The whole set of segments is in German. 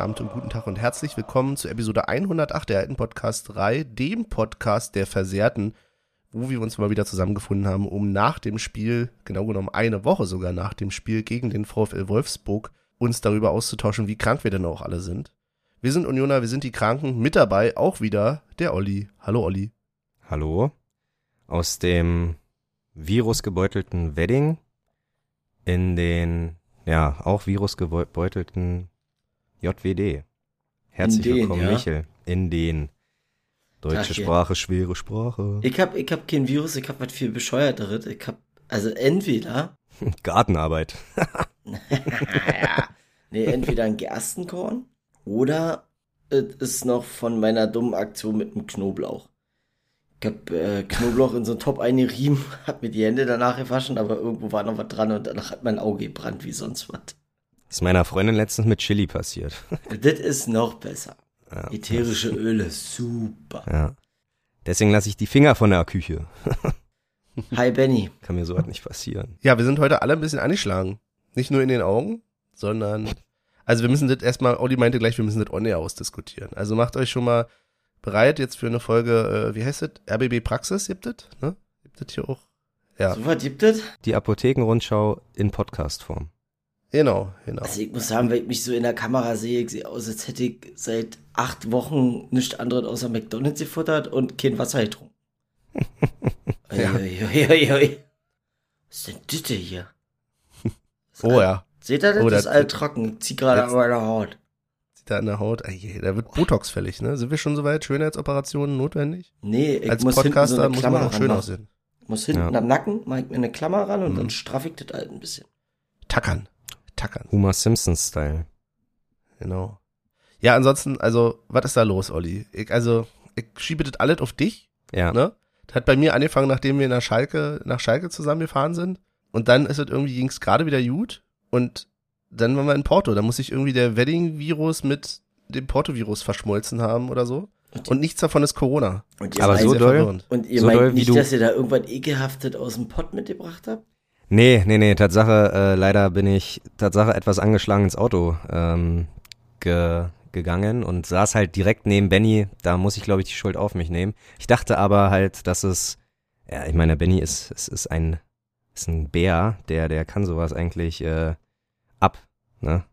Abend und guten Tag und herzlich willkommen zu Episode 108 der alten Podcast 3, dem Podcast der Versehrten, wo wir uns mal wieder zusammengefunden haben, um nach dem Spiel, genau genommen eine Woche sogar nach dem Spiel gegen den VfL Wolfsburg, uns darüber auszutauschen, wie krank wir denn auch alle sind. Wir sind Unioner, wir sind die Kranken, mit dabei auch wieder der Olli. Hallo Olli. Hallo. Aus dem virusgebeutelten Wedding in den ja, auch virusgebeutelten JWD. Herzlich den, willkommen, ja. Michel. In den. Deutsche Tag. Sprache, schwere Sprache. Ich hab, ich hab kein Virus, ich hab was viel bescheuerteres. Ich hab, also entweder, Gartenarbeit. ja, nee, entweder ein Gerstenkorn oder es ist noch von meiner dummen Aktion mit dem Knoblauch. Ich hab äh, Knoblauch in so einen Top eingerieben, hab mir die Hände danach gewaschen, aber irgendwo war noch was dran und danach hat mein Auge gebrannt wie sonst was. Das ist meiner Freundin letztens mit Chili passiert. Das ist noch besser. Ja, Ätherische Öle, super. ja. Deswegen lasse ich die Finger von der Küche. Hi Benny. Kann mir sowas nicht passieren. Ja, wir sind heute alle ein bisschen angeschlagen. Nicht nur in den Augen, sondern, also wir müssen das erstmal, Olli meinte gleich, wir müssen das on air ausdiskutieren. Also macht euch schon mal bereit jetzt für eine Folge, äh, wie heißt das? RBB Praxis, gibt es, ne? Gibt es hier auch? Ja, So was gibt es? Die Apothekenrundschau in Podcast-Form. Genau, genau. Also ich muss sagen, wenn ich mich so in der Kamera sehe, ich sehe aus, als hätte ich seit acht Wochen nichts anderes außer McDonalds gefuttert und kein Wasser getrunken. Ja. Uiuiuiui. Was ist denn das denn hier? Das Oh ja, Seht ihr das? Oh, das ist all trocken. Ich zieh gerade an meiner Haut. sieht da in der Haut, je, da wird Botox fällig, ne? Sind wir schon soweit? Schönheitsoperationen notwendig? Nee, ich Als muss hinten so Podcaster eine muss man auch schön aussehen. Ich muss hinten Ja. am Nacken, mach ich mir eine Klammer ran und Mhm. dann straff ich das halt ein bisschen. Tackern, tackern, Homer Simpson-Style. genau. Ja, ansonsten, also, was ist da los, Olli? Ich, also, ich schiebe das alles auf dich, Ja. ne? Das hat bei mir angefangen, nachdem wir nach Schalke, nach Schalke zusammengefahren sind. Und dann ist es irgendwie, ging es gerade wieder gut. Und dann waren wir in Porto. Da muss sich irgendwie der Wedding-Virus mit dem Porto-Virus verschmolzen haben oder so. Und nichts davon ist Corona. Und ihr Aber meint, so Sehr doll? und ihr so meint doll wie nicht, du- dass ihr da irgendwas ekelhaftes aus dem Pott mitgebracht habt? Nee, nee, nee, Tatsache, äh, leider bin ich Tatsache etwas angeschlagen ins Auto ähm, ge gegangen und saß halt direkt neben Benny, da muss ich glaube ich die Schuld auf mich nehmen. Ich dachte aber halt, dass es, ja, ich meine, Benny ist, es ist ein, ist ein Bär, der, der kann sowas eigentlich äh, ab, ne?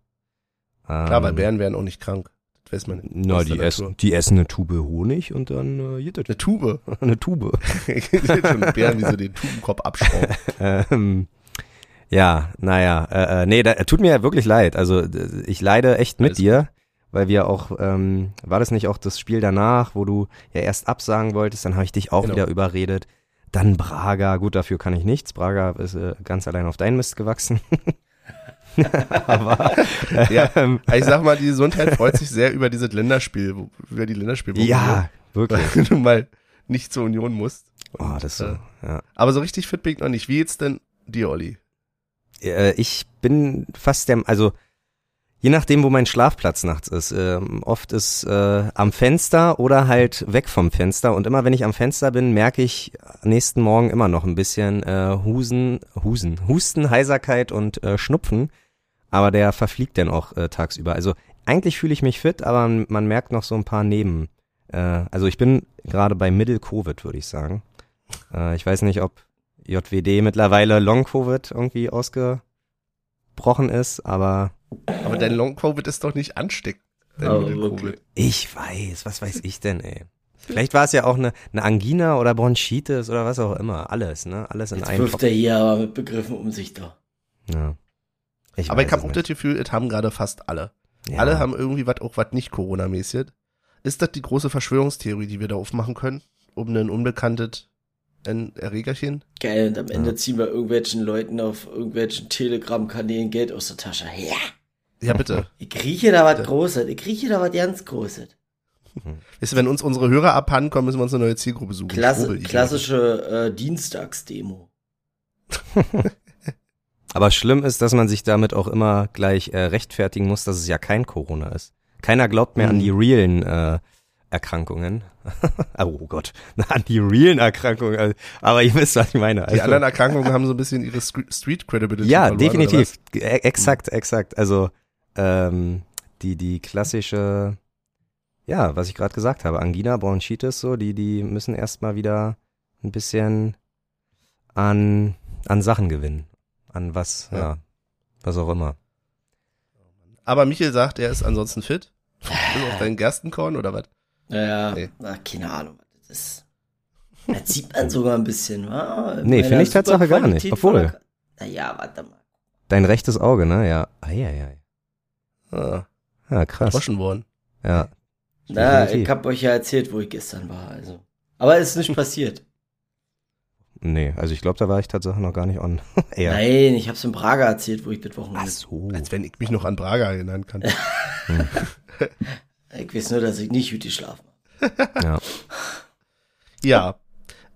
Ähm, Klar, weil Bären wären auch nicht krank. Weiß man. Na, die Natur. die essen eine Tube Honig und dann äh, geht das. Eine Tube. Eine Tube. schon Bären, wie sie den Tubenkopf abschrauben. Ähm, ja, naja, äh, äh, nee, da, tut mir wirklich leid. Also ich leide echt mit Alles dir, weil wir auch, ähm, war das nicht auch das Spiel danach, wo du ja erst absagen wolltest, dann habe ich dich auch Genau. wieder überredet. Dann Braga, gut, dafür kann ich nichts. Braga ist äh, ganz allein auf deinen Mist gewachsen. Aber Ja. ähm, Ich sag mal, die Gesundheit freut sich sehr über dieses Länderspiel, wo- über die Länderspielwoche. ja, wirklich. Weil du mal nicht zur Union musst. Oh, das so, ja. Aber so richtig fit bin ich noch nicht. Wie jetzt denn dir, Olli? Äh, ich bin fast der, also je nachdem, wo mein Schlafplatz nachts ist. Ähm, oft ist äh, am Fenster oder halt weg vom Fenster. Und immer wenn ich am Fenster bin, merke ich nächsten Morgen immer noch ein bisschen äh, Husen, Husen, Husten, Heiserkeit und äh, Schnupfen. Aber der verfliegt dann auch äh, tagsüber. Also eigentlich fühle ich mich fit, aber man merkt noch so ein paar Neben. Äh, also ich bin gerade bei Middle-Covid, würde ich sagen. Äh, ich weiß nicht, ob JWD mittlerweile Long-Covid irgendwie ausgebrochen ist, aber Aber dein Long-Covid ist doch nicht ansteckend. Wirklich. ich weiß, was weiß ich denn, ey. Vielleicht war es ja auch eine, eine Angina oder Bronchitis oder was auch immer. Alles, ne? Alles in Jetzt einem wirft er hier aber mit Begriffen um sich da. Ja. Ich Aber ich habe auch das nicht. Gefühl, es haben gerade fast alle. ja. Alle haben irgendwie was, auch was nicht Corona-mäßig. Ist das die große Verschwörungstheorie, die wir da aufmachen können? Um ein unbekanntes ein Erregerchen? Geil, und am Ende Ja. ziehen wir irgendwelchen Leuten auf irgendwelchen Telegram-Kanälen Geld aus der Tasche. Ja, Ja, bitte. ich rieche da was. Großes. Ich rieche da was ganz Großes. Weißt du, wenn uns unsere Hörer abhanden kommen, müssen wir uns eine neue Zielgruppe suchen. Klasse, Schwurbel-Idioten. klassische äh, Dienstagsdemo. Aber schlimm ist, dass man sich damit auch immer gleich äh, rechtfertigen muss, dass es ja kein Corona ist. Keiner glaubt mehr an Mhm. die realen äh, Erkrankungen. oh Gott, an die realen Erkrankungen. Aber ihr wisst, was ich meine. Die Also- anderen Erkrankungen haben so ein bisschen ihre Stre- Street Credibility Ja, verloren, definitiv. E exakt, exakt. Also ähm, die, die klassische, ja, was ich gerade gesagt habe, Angina, Bronchitis, so, die, die müssen erstmal wieder ein bisschen an, an Sachen gewinnen. An was, ja. Ja. was auch immer. Aber Michael sagt, er ist ansonsten fit. Bis auf deinen Gerstenkorn oder was? Naja, Nee. na, keine Ahnung. Das, ist, das sieht man sogar ein bisschen. wa? Nee, finde ich Tatsache gar nicht, obwohl. Naja, warte mal. Dein rechtes Auge, ne? Ja. Eieiei. Ah, Ja, krass. droschen worden. Ja. Na, ich hab euch ja erzählt, wo ich gestern war, also. Aber es ist nicht passiert. Nee, also ich glaube, da war ich tatsächlich noch gar nicht on. Eher. Nein, ich hab's in Prager erzählt, wo ich das Wochenende. Ach so. Als wenn ich mich noch an Braga erinnern kann. Ich weiß nur, dass ich nicht gut geschlafen habe. Ja. Ja.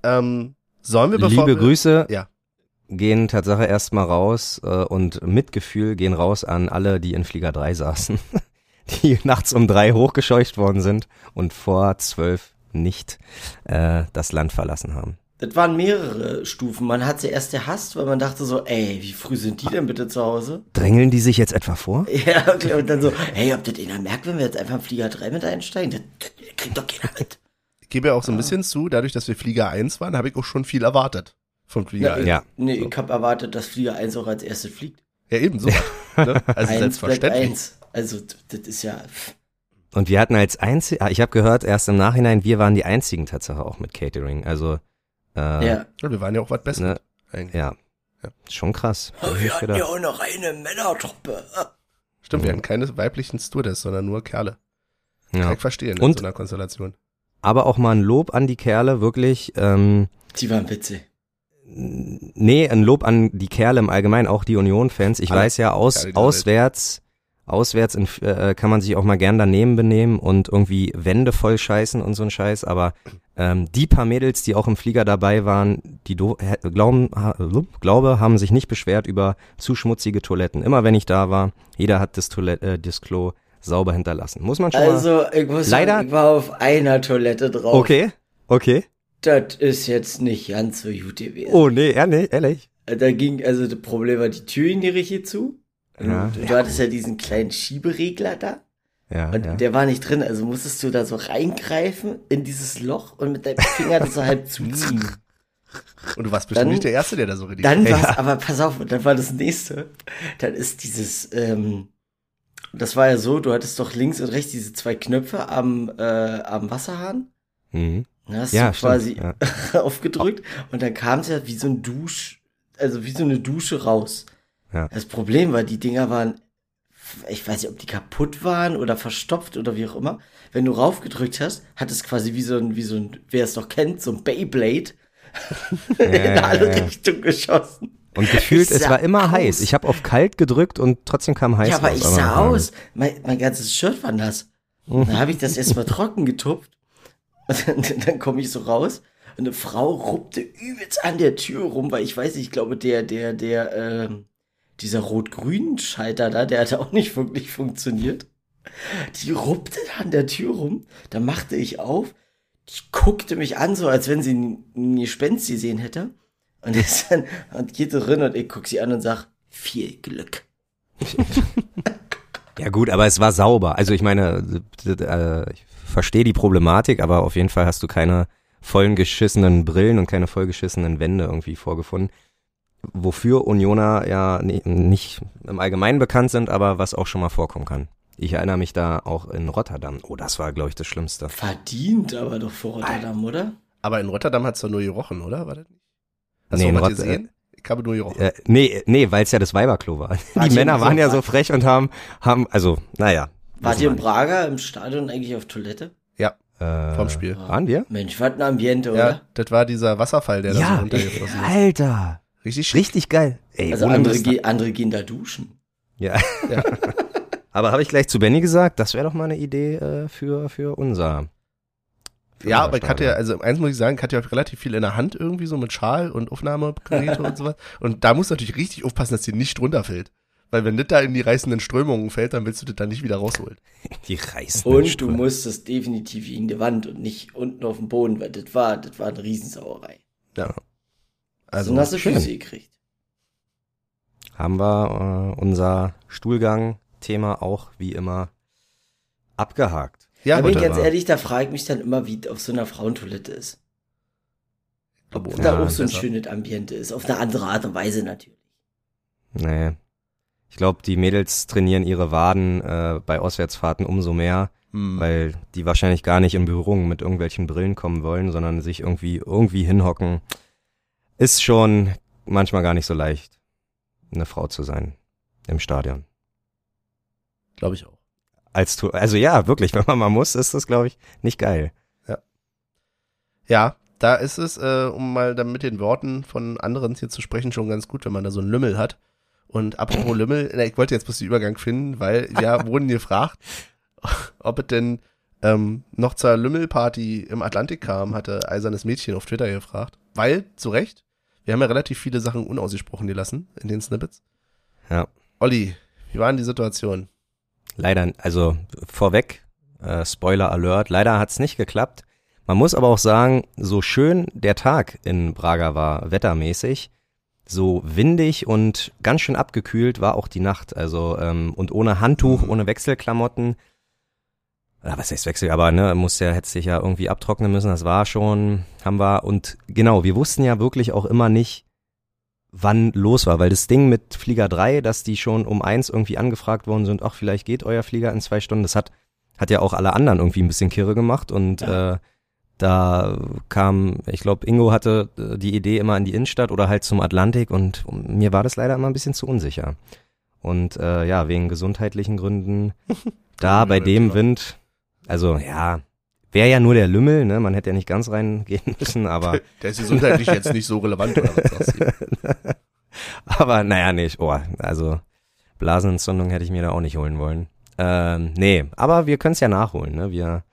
Ähm, sollen wir bevor Liebe wir, Grüße Ja. gehen Tatsache erstmal raus äh, und Mitgefühl gehen raus an alle, die in Flieger 3 saßen, die nachts um drei hochgescheucht worden sind und vor zwölf nicht äh, das Land verlassen haben. Das waren mehrere Stufen. Man hat sie erst gehasst, weil man dachte so, ey, wie früh sind die denn bitte zu Hause? Drängeln die sich jetzt etwa vor? Ja, okay, und dann so, hey, ob das einer merkt, wenn wir jetzt einfach in Flieger 3 mit einsteigen? Das, das kriegt doch keiner mit. Ich gebe ja auch so ein bisschen zu, dadurch, dass wir Flieger 1 waren, habe ich auch schon viel erwartet von Flieger Na, 1. Ja. Nee, ich habe erwartet, dass Flieger 1 auch als erstes fliegt. Ja, ebenso. ne? Also Eins bleibt selbstverständlich. eins. Also, das ist ja, Und wir hatten als einzig, ah, ich habe gehört, erst im Nachhinein, wir waren die einzigen Tatsache auch mit Catering. Also äh, ja. Ja, wir waren ja auch was Besseres. Ne, eigentlich. ja. Ja. Schon krass. Ich wir hatten ja auch noch eine Männertruppe. Stimmt, wir hatten keine weiblichen Stewardess, sondern nur Kerle. Kann Ja. ich verstehen in Und- so einer Konstellation. Aber auch mal ein Lob an die Kerle, wirklich. Ähm, Die waren witzig. Nee, ein Lob an die Kerle im Allgemeinen, auch die Union-Fans. Ich Alle weiß ja, aus, Kerle auswärts, auswärts in, äh, kann man sich auch mal gern daneben benehmen und irgendwie Wände voll scheißen und so ein Scheiß, aber ähm, die paar Mädels, die auch im Flieger dabei waren, die glauben, ha, glaube, haben sich nicht beschwert über zu schmutzige Toiletten. Immer wenn ich da war, jeder hat das, Toilette, äh, das Klo sauber hinterlassen. Muss man schon. Also, ich muss Leider- sagen, ich war auf einer Toilette drauf. Okay, okay. Das ist jetzt nicht ganz so gut gewesen. Oh nee, ehrlich, ehrlich. Da ging, also das Problem war, die Tür ging die richtig zu. Ja. Und du hattest ja diesen kleinen Schieberegler da. Ja, Und ja. der war nicht drin, also musstest du da so reingreifen in dieses Loch und mit deinem Finger das so halb zuziehen. Und du warst bestimmt Dann- nicht der Erste, der da so richtig Dann Ja. war's, aber pass auf, dann war das nächste. Dann ist dieses, ähm, das war ja so, du hattest doch links und rechts diese zwei Knöpfe am, äh, am Wasserhahn. Mhm. Dann hast Ja, du stimmt, quasi ja. aufgedrückt und dann kam es ja wie so ein Dusch, also wie so eine Dusche raus. Ja. Das Problem war, die Dinger waren, ich weiß nicht, ob die kaputt waren oder verstopft oder wie auch immer. Wenn du raufgedrückt hast, hat es quasi wie so ein, wie so ein, wer es noch kennt, so ein Beyblade in ja, alle ja. Richtungen geschossen. Und gefühlt, es war immer aus. heiß. Ich habe auf kalt gedrückt und trotzdem kam heiß ja, aber raus. ich sah aus. Mein, mein ganzes Shirt war nass. Dann habe ich das erstmal trocken getupft. Und dann, dann komme ich so raus. Und eine Frau ruppte übelst an der Tür rum, weil ich weiß nicht, ich glaube, der, der, der, ähm, dieser rot-grünen Schalter da, der hat auch nicht wirklich funktioniert. Die ruppte da an der Tür rum. Da machte ich auf. Die guckte mich an, so als wenn sie ein Gespenst gesehen hätte. Und ist dann, und geht drin und ich guck sie an und sag, viel Glück. Ja gut, aber es war sauber. Also ich meine, äh, ich verstehe die Problematik, aber auf jeden Fall hast du keine vollen geschissenen Brillen und keine vollgeschissenen Wände irgendwie vorgefunden. Wofür Unioner ja ni- nicht im Allgemeinen bekannt sind, aber was auch schon mal vorkommen kann. Ich erinnere mich da auch in Rotterdam. Oh, das war, glaube ich, das Schlimmste. Verdient aber doch vor Rotterdam, oder? Aber in Rotterdam hat's doch nur gerochen, oder? War das nicht? Hast Nee, du gesehen? Ich habe nur gerochen. Äh, nee, nee, weil es ja das Weiberklo war. Wart Die Männer waren ja so frech und haben, haben, also, naja. Wart ihr in wir Praga im Stadion eigentlich auf Toilette? Ja. Äh, vom Spiel. Waren wir? Mensch, was ein Ambiente, Ja, oder? das war dieser Wasserfall, der da so Ja, runtergeflossen ist. Alter. Richtig schick. Richtig geil. Ey, Also andere, ge andere gehen da duschen. Ja. Ja. Aber habe ich gleich zu Benny gesagt, das wäre doch mal eine Idee äh, für, für unser. für Ja, unser aber ich hatte ja, Stadion. also eins muss ich sagen, ich hatte ja relativ viel in der Hand irgendwie so mit Schal und Aufnahmegeräte und sowas. Und da musst du natürlich richtig aufpassen, dass dir nicht runterfällt. Weil wenn das da in die reißenden Strömungen fällt, dann willst du das da nicht wieder rausholen. Die reißen. Und du musstest definitiv gegen die Wand und nicht unten auf dem Boden, weil das war, das war eine Riesensauerei. Ja. Also schön. Füße gekriegt. Haben wir äh, unser Stuhlgang-Thema auch wie immer Abgehakt. Ja, da bin ich ganz ehrlich, da frage ich mich dann immer, wie auf so einer Frauentoilette ist. Ob Aber da ja, auch so ein besser. schönes Ambiente ist. Auf eine andere Art und Weise natürlich. Nee. Ich glaube, die Mädels trainieren ihre Waden äh, bei Auswärtsfahrten umso mehr, Hm. weil die wahrscheinlich gar nicht in Berührung mit irgendwelchen Brillen kommen wollen, sondern sich irgendwie irgendwie hinhocken. Ist schon manchmal gar nicht so leicht, eine Frau zu sein im Stadion. Glaube ich auch. Als also ja, wirklich, wenn man mal muss, ist das glaube ich nicht geil. Ja, da ist es, äh, um mal dann mit den Worten von anderen hier zu sprechen, schon ganz gut, wenn man da so einen Lümmel hat. Und apropos Lümmel, ich wollte jetzt bloß den Übergang finden, weil wir wurden gefragt, ob es denn ähm, noch zur Lümmelparty im Atlantik kam, hatte Eisernes Mädchen auf Twitter gefragt. Weil, zu Recht, wir haben ja relativ viele Sachen unausgesprochen gelassen in den Snippets. Ja. Olli, wie war denn die Situation? Leider, also vorweg, äh, Spoiler Alert, leider hat's nicht geklappt. Man muss aber auch sagen, so schön der Tag in Braga war wettermäßig, so windig und ganz schön abgekühlt war auch die Nacht. Also ähm, und ohne Handtuch, Mhm. ohne Wechselklamotten. Ja, was heißt Wechsel? Aber ne, muss ja, hätte sich ja irgendwie abtrocknen müssen. Das war schon, haben wir. Und genau, wir wussten ja wirklich auch immer nicht, wann los war, weil das Ding mit Flieger 3, dass die schon um eins irgendwie angefragt worden sind, ach, vielleicht geht euer Flieger in zwei Stunden, das hat, hat ja auch alle anderen irgendwie ein bisschen kirre gemacht. Und äh, da kam, ich glaube, Ingo hatte äh, die Idee immer in die Innenstadt oder halt zum Atlantik. Und mir war das leider immer ein bisschen zu unsicher. Und äh, ja, wegen gesundheitlichen Gründen, da bei dem Wind, also ja, wäre ja nur der Lümmel, ne? Man hätte ja nicht ganz reingehen müssen, aber Der ist gesundheitlich jetzt nicht so relevant, oder was sagst du? Aber naja, nicht. Oh, also Blasenentzündung hätte ich mir da auch nicht holen wollen. Ähm, nee, aber wir können es ja nachholen. Ne? Wir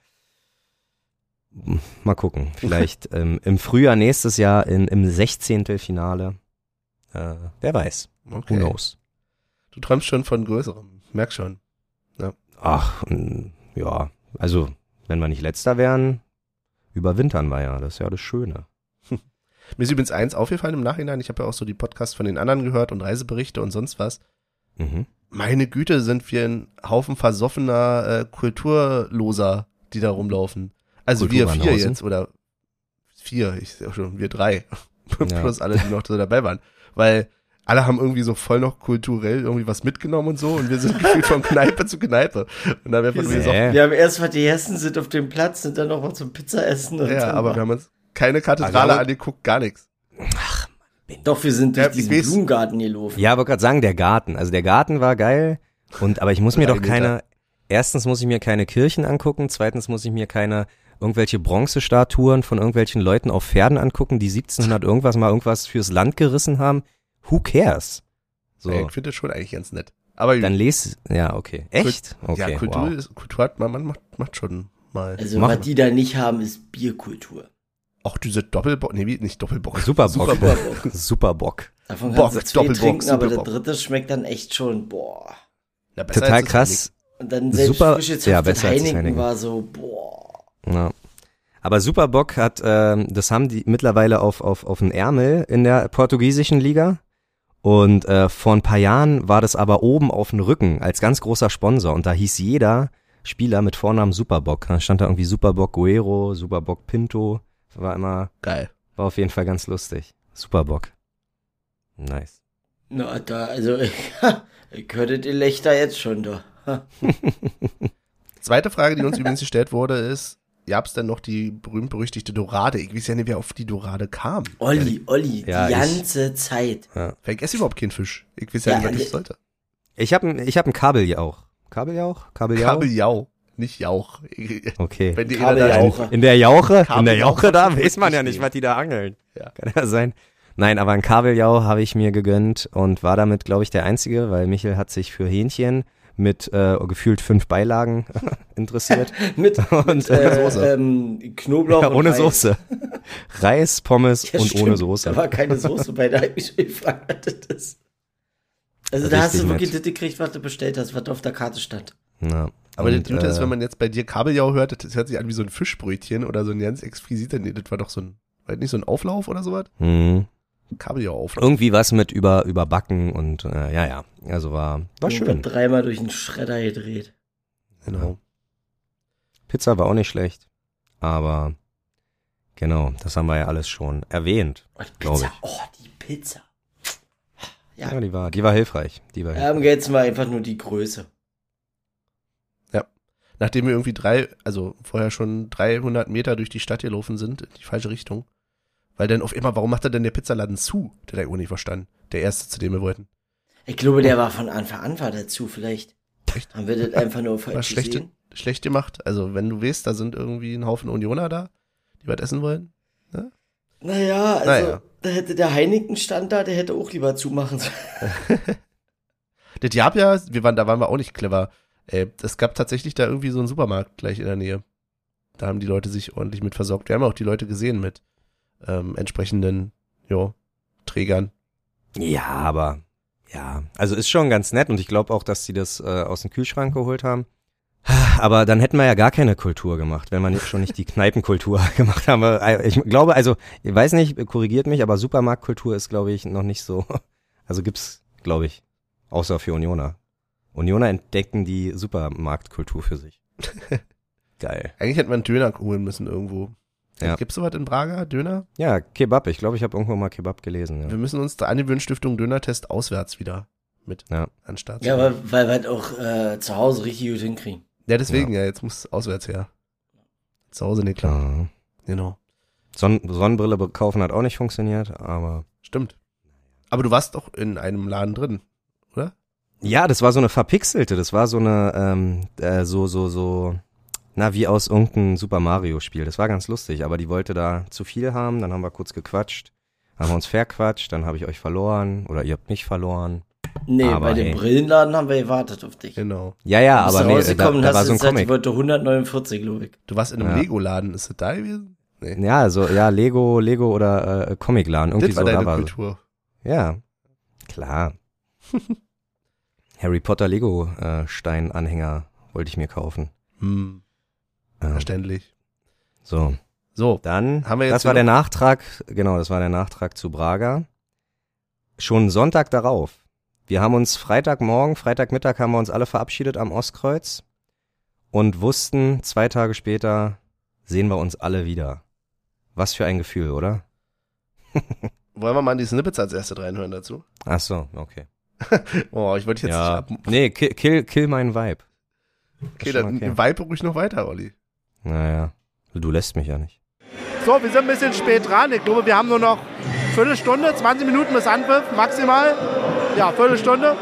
mal gucken. Vielleicht ähm, im Frühjahr nächstes Jahr in, im 16. Finale. Äh, wer weiß. Who Okay. knows? Du träumst schon von Größerem. Merk schon. Ach, mm, ja. Also, wenn wir nicht letzter wären, überwintern wir ja. Das ist ja das Schöne. Mir ist übrigens eins aufgefallen im Nachhinein. Ich habe ja auch so die Podcasts von den anderen gehört und Reiseberichte und sonst was. Mhm. Meine Güte, sind wir ein Haufen versoffener äh, Kulturloser, die da rumlaufen. Also wir vier jetzt oder vier, ich sehe auch schon, wir drei. Ja. Plus alle, die noch so dabei waren. Weil alle haben irgendwie so voll noch kulturell irgendwie was mitgenommen und so und wir sind gefühlt von Kneipe zu Kneipe. Und da wäre von Wir, mir sind, so, wir haben erst mal die Hessen sind auf dem Platz, sind dann noch mal zum Pizza essen. Und ja, dann aber wir haben uns keine Kathedrale Also- angeguckt, gar nichts. Doch, wir sind durch Ja, diesen weiß. Blumengarten gelaufen. Ja, aber gerade sagen, der Garten. Also der Garten war geil. Und aber ich muss mir doch keine. Erstens muss ich mir keine Kirchen angucken. Zweitens muss ich mir keine irgendwelche Bronzestatuen von irgendwelchen Leuten auf Pferden angucken, die 1700 irgendwas mal irgendwas fürs Land gerissen haben. Who cares? So, Ja, Ich finde das schon eigentlich ganz nett. Aber dann les. Ja, okay. Echt? Okay. ja, Kultur, wow. ist, Kultur hat man, man macht, macht schon mal. Also, Machen was die da nicht haben, ist Bierkultur. Auch diese Doppelbock, nee, nicht Doppelbock. Superbock. Superbock. Superbock. Davon Bock, kannst du zwei Doppelbock, trinken, aber der Superbock. dritte schmeckt dann echt schon, boah. Na, besser Total krass. Und dann selbst Super- frisch jetzt ja, besser Heineken, Heineken. war so, boah. Ja. Aber Superbock hat, ähm, das haben die mittlerweile auf, auf, auf den Ärmel in der portugiesischen Liga. Und äh, vor ein paar Jahren war das aber oben auf dem Rücken als ganz großer Sponsor. Und da hieß jeder Spieler mit Vornamen Superbock. Da stand da irgendwie Superbock Guero, Superbock Pinto. War immer, Geil. war auf jeden Fall ganz lustig. Superbock. Nice. Na, da, also, ich hörte die Lächter jetzt schon da. Zweite Frage, die uns übrigens gestellt wurde, ist, gab's denn noch die berühmt-berüchtigte Dorade? Ich weiß ja nicht, wer auf die Dorade kam. Olli, Olli, Ja, die ich- ganze Zeit. Weil ich esse überhaupt keinen Fisch. Ich weiß ja, Ja, nicht, was ich sollte. Ich habe ich hab einen Kabeljauch. Kabeljauch? Kabeljauch? Kabeljau, nicht Jauch. Okay. Wenn die einer da Kabeljauche. In der Jauche? In der Jauche da weiß man ja nicht, was die da angeln. Ja. Kann ja sein. Nein, aber ein Kabeljau habe ich mir gegönnt und war damit, glaube ich, der Einzige, weil Michel hat sich für Hähnchen mit äh, gefühlt fünf Beilagen interessiert. Mit, Und mit ohne äh, Soße. Ähm, Knoblauch Ja, ohne Reis. Soße. Reis, Pommes Ja, und stimmt. ohne Da Soße. war keine Soße bei, da hab ich mich gefragt, was das ist. Also da hast Richtig du wirklich nett. das gekriegt, was du bestellt hast, was auf der Karte stand. Ja. Aber und, das Gute ist, äh, wenn man jetzt bei dir Kabeljau hört, das hört sich an wie so ein Fischbrötchen oder so ein ganz exquisiter, nee, das war doch so ein, war nicht so ein Auflauf oder sowas? Hm. Kabeljau-Auflauf. Irgendwie was mit über, überbacken und äh, ja, ja. Also war, war Und schön. wird dreimal durch den Schredder gedreht. Genau. Pizza war auch nicht schlecht. Aber genau, das haben wir ja alles schon erwähnt. Oh, die Glaub Pizza. ich. Oh, die Pizza. Ja, Ja. die war, die war hilfreich. Die war hilfreich. Ähm, jetzt mal einfach nur die Größe. Nachdem wir irgendwie drei, also vorher schon 300 Meter durch die Stadt gelaufen sind, in die falsche Richtung. Weil dann auf immer, warum macht er denn der Pizzaladen zu? Der hat ich irgendwo nicht verstanden. Der erste, zu dem wir wollten. Ich glaube, der war von Anfang an war dazu vielleicht. Echt? Haben wir das einfach nur falsch schlecht, gesehen? schlecht gemacht. Also, wenn du weißt, da sind irgendwie ein Haufen Unioner da, die was essen wollen. Naja, also Naja. da hätte der Heineken-Stand da, der hätte auch lieber zumachen sollen. Das gab ja, wir waren, da waren wir auch nicht clever. Äh, es gab tatsächlich da irgendwie so einen Supermarkt gleich in der Nähe. Da haben die Leute sich ordentlich mit versorgt. Wir haben auch die Leute gesehen mit ähm, entsprechenden, jo, Trägern. Ja, aber ja, also ist schon ganz nett und ich glaube auch, dass sie das äh, aus dem Kühlschrank geholt haben. Aber dann hätten wir ja gar keine Kultur gemacht, wenn wir nicht schon nicht die Kneipenkultur gemacht haben. Äh, Ich glaube, also, ich weiß nicht, korrigiert mich, aber Supermarktkultur ist, glaube ich, noch nicht so. Also gibt's, glaube ich, außer für Unioner. Unioner entdecken die Supermarktkultur für sich. Geil. Eigentlich hätte man einen Döner holen müssen irgendwo. Ja. Gibt's sowas in Braga? Döner? Ja, Kebab. Ich glaube, ich habe irgendwo mal Kebab gelesen. Ja. Wir müssen uns der Angewöhn Stiftung Dönertest auswärts wieder mit Ja. an den Start Ja, weil, weil wir halt auch äh, zu Hause richtig gut hinkriegen. ja, deswegen, ja. jetzt muss auswärts her. Zu Hause nicht klar. Ja. Genau. Sonn Sonnenbrille kaufen hat auch nicht funktioniert, aber Stimmt. Aber du warst doch in einem Laden drin. Ja, das war so eine verpixelte, das war so eine, ähm, äh, so, so, so, na, wie aus irgendeinem Super Mario Spiel. Das war ganz lustig, aber die wollte da zu viel haben, dann haben wir kurz gequatscht, haben wir uns verquatscht, dann habe ich euch verloren oder ihr habt mich verloren. Nee, Aber bei dem hey. Brillenladen haben wir gewartet auf dich. Genau. Ja, ja, aber du nee, da, da hast war so ein gesagt, Comic. Ich wollte 149, glaube ich. Du warst in einem Ja. Lego-Laden. Ist das da gewesen? Nee. Ja, so, ja, Lego, Lego oder äh, Comicladen, irgendwie das war so, deine da war Kultur. Ja, klar. Harry Potter Lego äh, Steinanhänger wollte ich mir kaufen. Hm, Ähm, verständlich. so. So, Dann, Haben wir jetzt das war der Nachtrag, genau, das war der Nachtrag zu Braga. Schon Sonntag darauf. Wir haben uns Freitagmorgen, Freitagmittag haben wir uns alle verabschiedet am Ostkreuz und wussten, zwei Tage später sehen wir uns alle wieder. Was für ein Gefühl, oder? wollen wir mal die Snippets als erstes reinhören dazu? Ach so, okay. Oh, ich wollte jetzt ja, nicht ab. nee, kill, kill, kill meinen Vibe. Okay, dann okay. vibe ruhig noch weiter, Olli. Naja, du lässt mich ja nicht. So, wir sind ein bisschen spät dran. Ich glaube, wir haben nur noch Viertelstunde, 20 Minuten bis Anpfiff, maximal. Ja, Viertelstunde.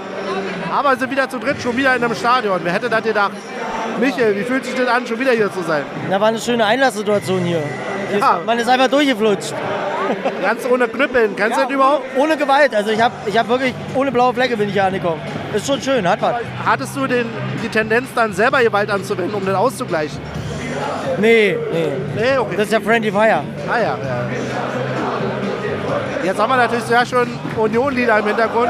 Aber wir sind wieder zu dritt, schon wieder in einem Stadion. Wer hätte das gedacht? Michael, wie fühlt sich das an, schon wieder hier zu sein? Da war eine schöne Einlasssituation hier. Ja. Man ist einfach durchgeflutscht. Ganz ohne Knüppeln. Kennst du das überhaupt? Ohne Gewalt. Also ich habe ich hab wirklich, ohne blaue Flecke bin ich hier angekommen. Ist schon schön, hat was. Hattest du den, die Tendenz, dann selber Gewalt anzuwenden, um das auszugleichen? Nee, nee. Nee, okay. Das ist ja Friendly Fire. Ah ja, ja. Jetzt haben wir natürlich sehr schön Union-Lieder im Hintergrund.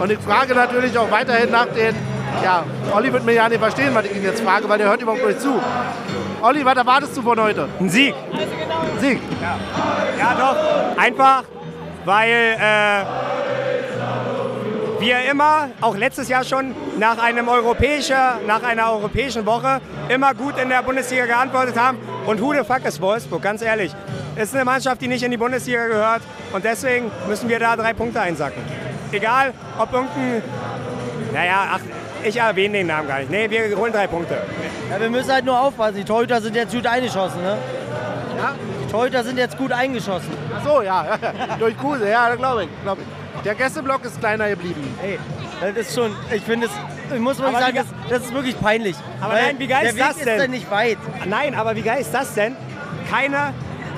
Und ich frage natürlich auch weiterhin nach den. Ja, Olli wird mir ja nicht verstehen, was ich ihn jetzt frage, weil der hört überhaupt nicht zu. Olli, was erwartest du von heute? Ein Sieg. Sieg. Ja, doch. Einfach, weil äh, wir immer, auch letztes Jahr schon, nach, einem europäischer, nach einer europäischen Woche immer gut in der Bundesliga geantwortet haben. Und who the fuck ist Wolfsburg, ganz ehrlich. Es ist eine Mannschaft, die nicht in die Bundesliga gehört. Und deswegen müssen wir da drei Punkte einsacken. Egal, ob irgendein... Naja, ach, ich erwähne den Namen gar nicht. Nee, wir holen drei Punkte. Ja, wir müssen halt nur aufpassen. Die Torhüter sind jetzt gut eingeschossen, ne? Ja? Die Torhüter sind jetzt gut eingeschossen. Ach so, ja. Durch Kuse, ja, glaube ich, glaub ich. Der Gästeblock ist kleiner geblieben. Ey, das ist schon, ich finde es, ich muss Aber sagen, das, das ist wirklich peinlich. Aber nein, wie geil der ist Weg das ist denn? nicht weit. Nein, aber wie geil ist das denn? Keine,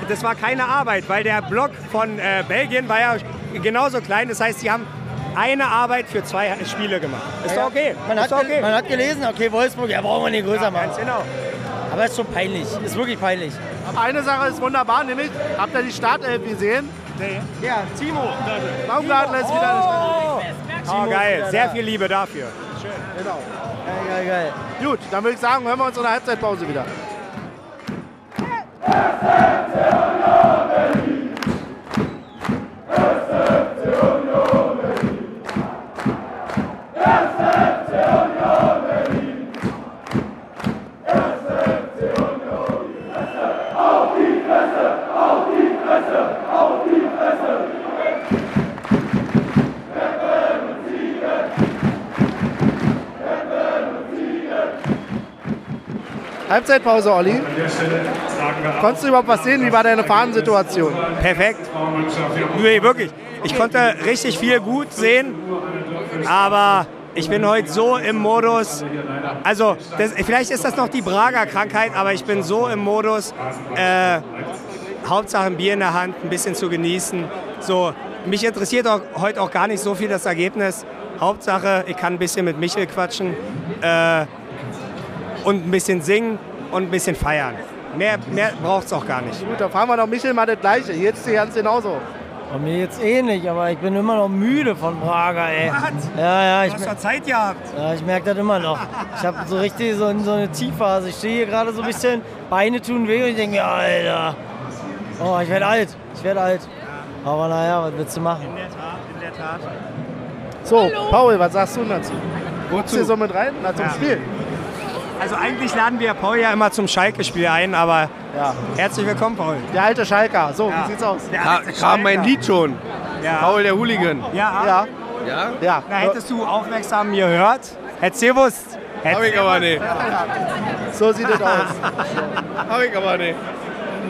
das war keine Arbeit, weil der Block von äh, Belgien war ja genauso klein. Das heißt, sie haben eine Arbeit für zwei Spiele gemacht. Ist doch okay. Man ist hat, okay. man hat gelesen, okay, Wolfsburg, ja, brauchen wir nicht größer ja, machen. ganz genau. Aber es ist schon peinlich. Ist wirklich peinlich. Aber eine Sache ist wunderbar, nämlich, habt ihr die Startelf gesehen? Nee. Ja, Timo. Baumgartner ist wieder nicht Oh, oh geil. Sehr viel Liebe dafür. Genau. Geil, geil, geil. Gut, dann würde ich sagen, hören wir uns in der Halbzeitpause wieder. Halbzeitpause, Olli. Konntest du überhaupt was sehen? Wie war deine Fahnensituation? Perfekt. Nee, wirklich. Ich konnte richtig viel gut sehen, aber ich bin heute so im Modus. Also, das, vielleicht ist das noch die Prager Krankheit, aber ich bin so im Modus. Äh, Hauptsache ein Bier in der Hand, ein bisschen zu genießen. So, mich interessiert auch, heute auch gar nicht so viel das Ergebnis. Hauptsache, ich kann ein bisschen mit Michel quatschen äh, und ein bisschen singen und ein bisschen feiern. Mehr, mehr braucht es auch gar nicht. Gut, dann fahren wir doch Michel mal das Gleiche. Jetzt dir ganz genauso. Bei mir jetzt nicht, aber ich bin immer noch müde von Prager, ey. Ja, ja, ich, Du hast doch Zeit gehabt. ja, ich merke das immer noch. Ich habe so richtig so, so eine Tiefphase. Ich stehe hier gerade so ein bisschen, Beine tun weh und ich denke mir, Alter, oh, ich werde alt, ich werde alt. Aber naja, was willst du machen? In der Tat, in der Tat. So, Paul, was sagst du dazu? Wozu? du so mit rein? Na, zum Ja. Spiel. Also eigentlich laden wir Paul ja immer zum Schalke-Spiel ein, aber Ja. herzlich willkommen, Paul. Der alte Schalker. So, Ja. wie sieht's aus? Der Ka kam mein. Lied schon. Ja. Paul der Hooligan. Ja, Ja, Ja? ja. Na, hättest du aufmerksam gehört, hättest du gewusst. Hab ich aber nicht. So sieht es aus. Hab ich aber nicht.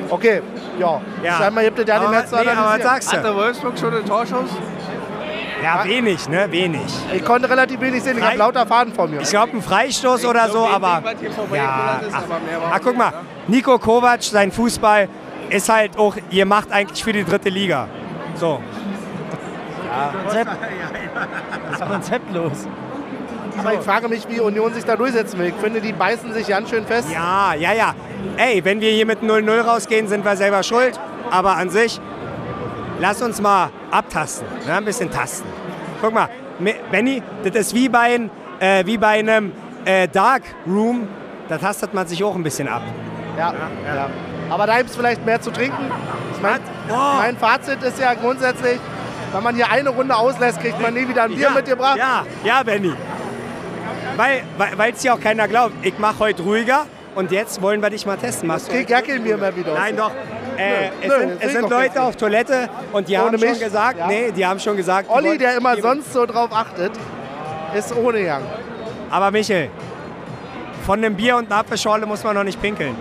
Okay, ja. Ja. Scheinbar gibt es ja die aber, Netze nee, aber was sagst Hat du? der Wolfsburg schon den Torschuss? Ja, wenig, ne? Wenig. Ich konnte relativ wenig sehen, ich habe lauter Faden vor mir. Ich glaube, ein Freistoß oder so, aber. Ja, ach, ach, guck mal, Nico Kovac, sein Fußball ist halt auch, ihr macht eigentlich für die dritte Liga. So. Konzept. Das ist konzeptlos. Aber ich frage mich, wie Union sich da durchsetzen will. Ich finde, die beißen sich ganz schön fest. Ja, ja, ja. Ey, wenn wir hier mit 0-0 rausgehen, sind wir selber schuld. Aber an sich, lass uns mal abtasten. Ne? Ein bisschen tasten. Guck mal, Benny, das ist wie bei, ein, äh, wie bei einem äh, Dark Room. Da tastet man sich auch ein bisschen ab. Ja, ja. Aber da gibt es vielleicht mehr zu trinken. Mein, Oh. mein Fazit ist ja grundsätzlich, wenn man hier eine Runde auslässt, kriegt man nie wieder ein Bier ja, mitgebracht. Ja, ja, Benny. Weil es weil, ja auch keiner glaubt. Ich mache heute ruhiger und jetzt wollen wir dich mal testen. Machst du Ich krieg ja kein Bier mehr wieder. Nein, doch. Äh, es Nö, sind, es sind Leute auf Toilette und die Ohne haben schon mich? gesagt, Ja. nee, die haben schon gesagt. Olli, der immer sonst so drauf achtet, ist ohne Gang. Aber Michel, von einem Bier und einer Apfelschorle muss man noch nicht pinkeln.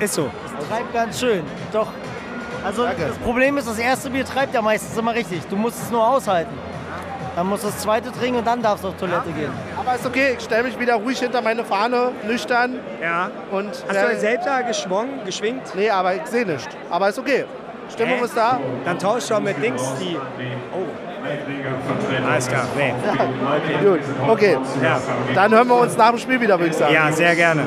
Ist so. Treibt ganz schön. Doch. Also Danke. das Problem ist, das erste Bier treibt ja meistens immer richtig. Du musst es nur aushalten. Dann musst du das zweite trinken und dann darfst du auf Toilette gehen. Aber ist okay, ich stelle mich wieder ruhig hinter meine Fahne, nüchtern Ja. und... Hast du selbst da geschwungen, geschwingt? Nee, aber ich sehe nichts. Aber ist okay. Stimmung Hä? ist da. Dann tausch doch mit Dings die. Oh. Alles klar. Nee. Gut, okay. Ja. Dann hören wir uns nach dem Spiel wieder, würde ich sagen. ja, sehr gerne.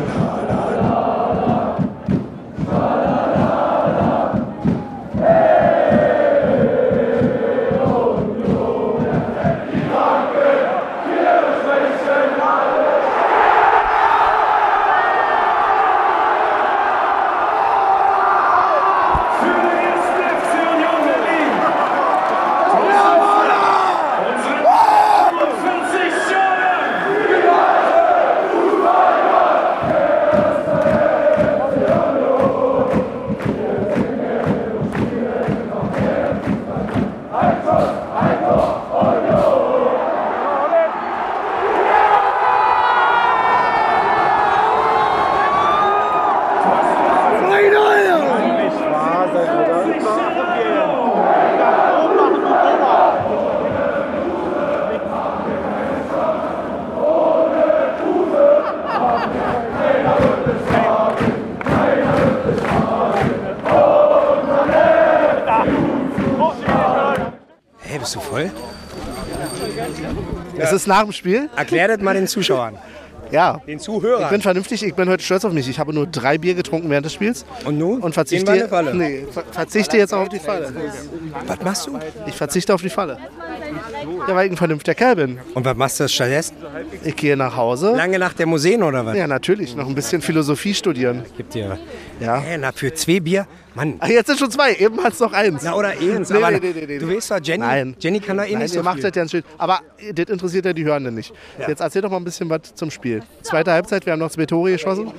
Nach dem Spiel. Erklär das mal den Zuschauern, Ja. den Ich Zuhörern. bin vernünftig, ich bin heute stolz auf mich. Ich habe nur drei Bier getrunken während des Spiels Und nun? und verzichte, eine Falle. Nee, ver verzichte jetzt auch auf die Falle. Was machst du? Ich verzichte auf die Falle. Ja, weil ich ein vernünftiger Kerl bin. Und was machst du stattdessen? Ich gehe nach Hause. Lange nach der Museen oder was? Ja, natürlich. Noch ein bisschen Philosophie studieren. Gibt dir. Ja. Hä, na, für zwei Bier? Mann. Ach, jetzt sind schon zwei. Eben hat es noch eins. Na, oder eins. Nee, aber nee, nee, nee, nee. Du weißt doch, Jenny, Nein. Jenny kann da eh Nein, nicht ihr so macht viel. das ja schön. Aber das interessiert ja die Hörenden nicht. Jetzt erzähl doch mal ein bisschen was zum Spiel. Zweite Halbzeit, wir haben noch zwei Tore geschossen.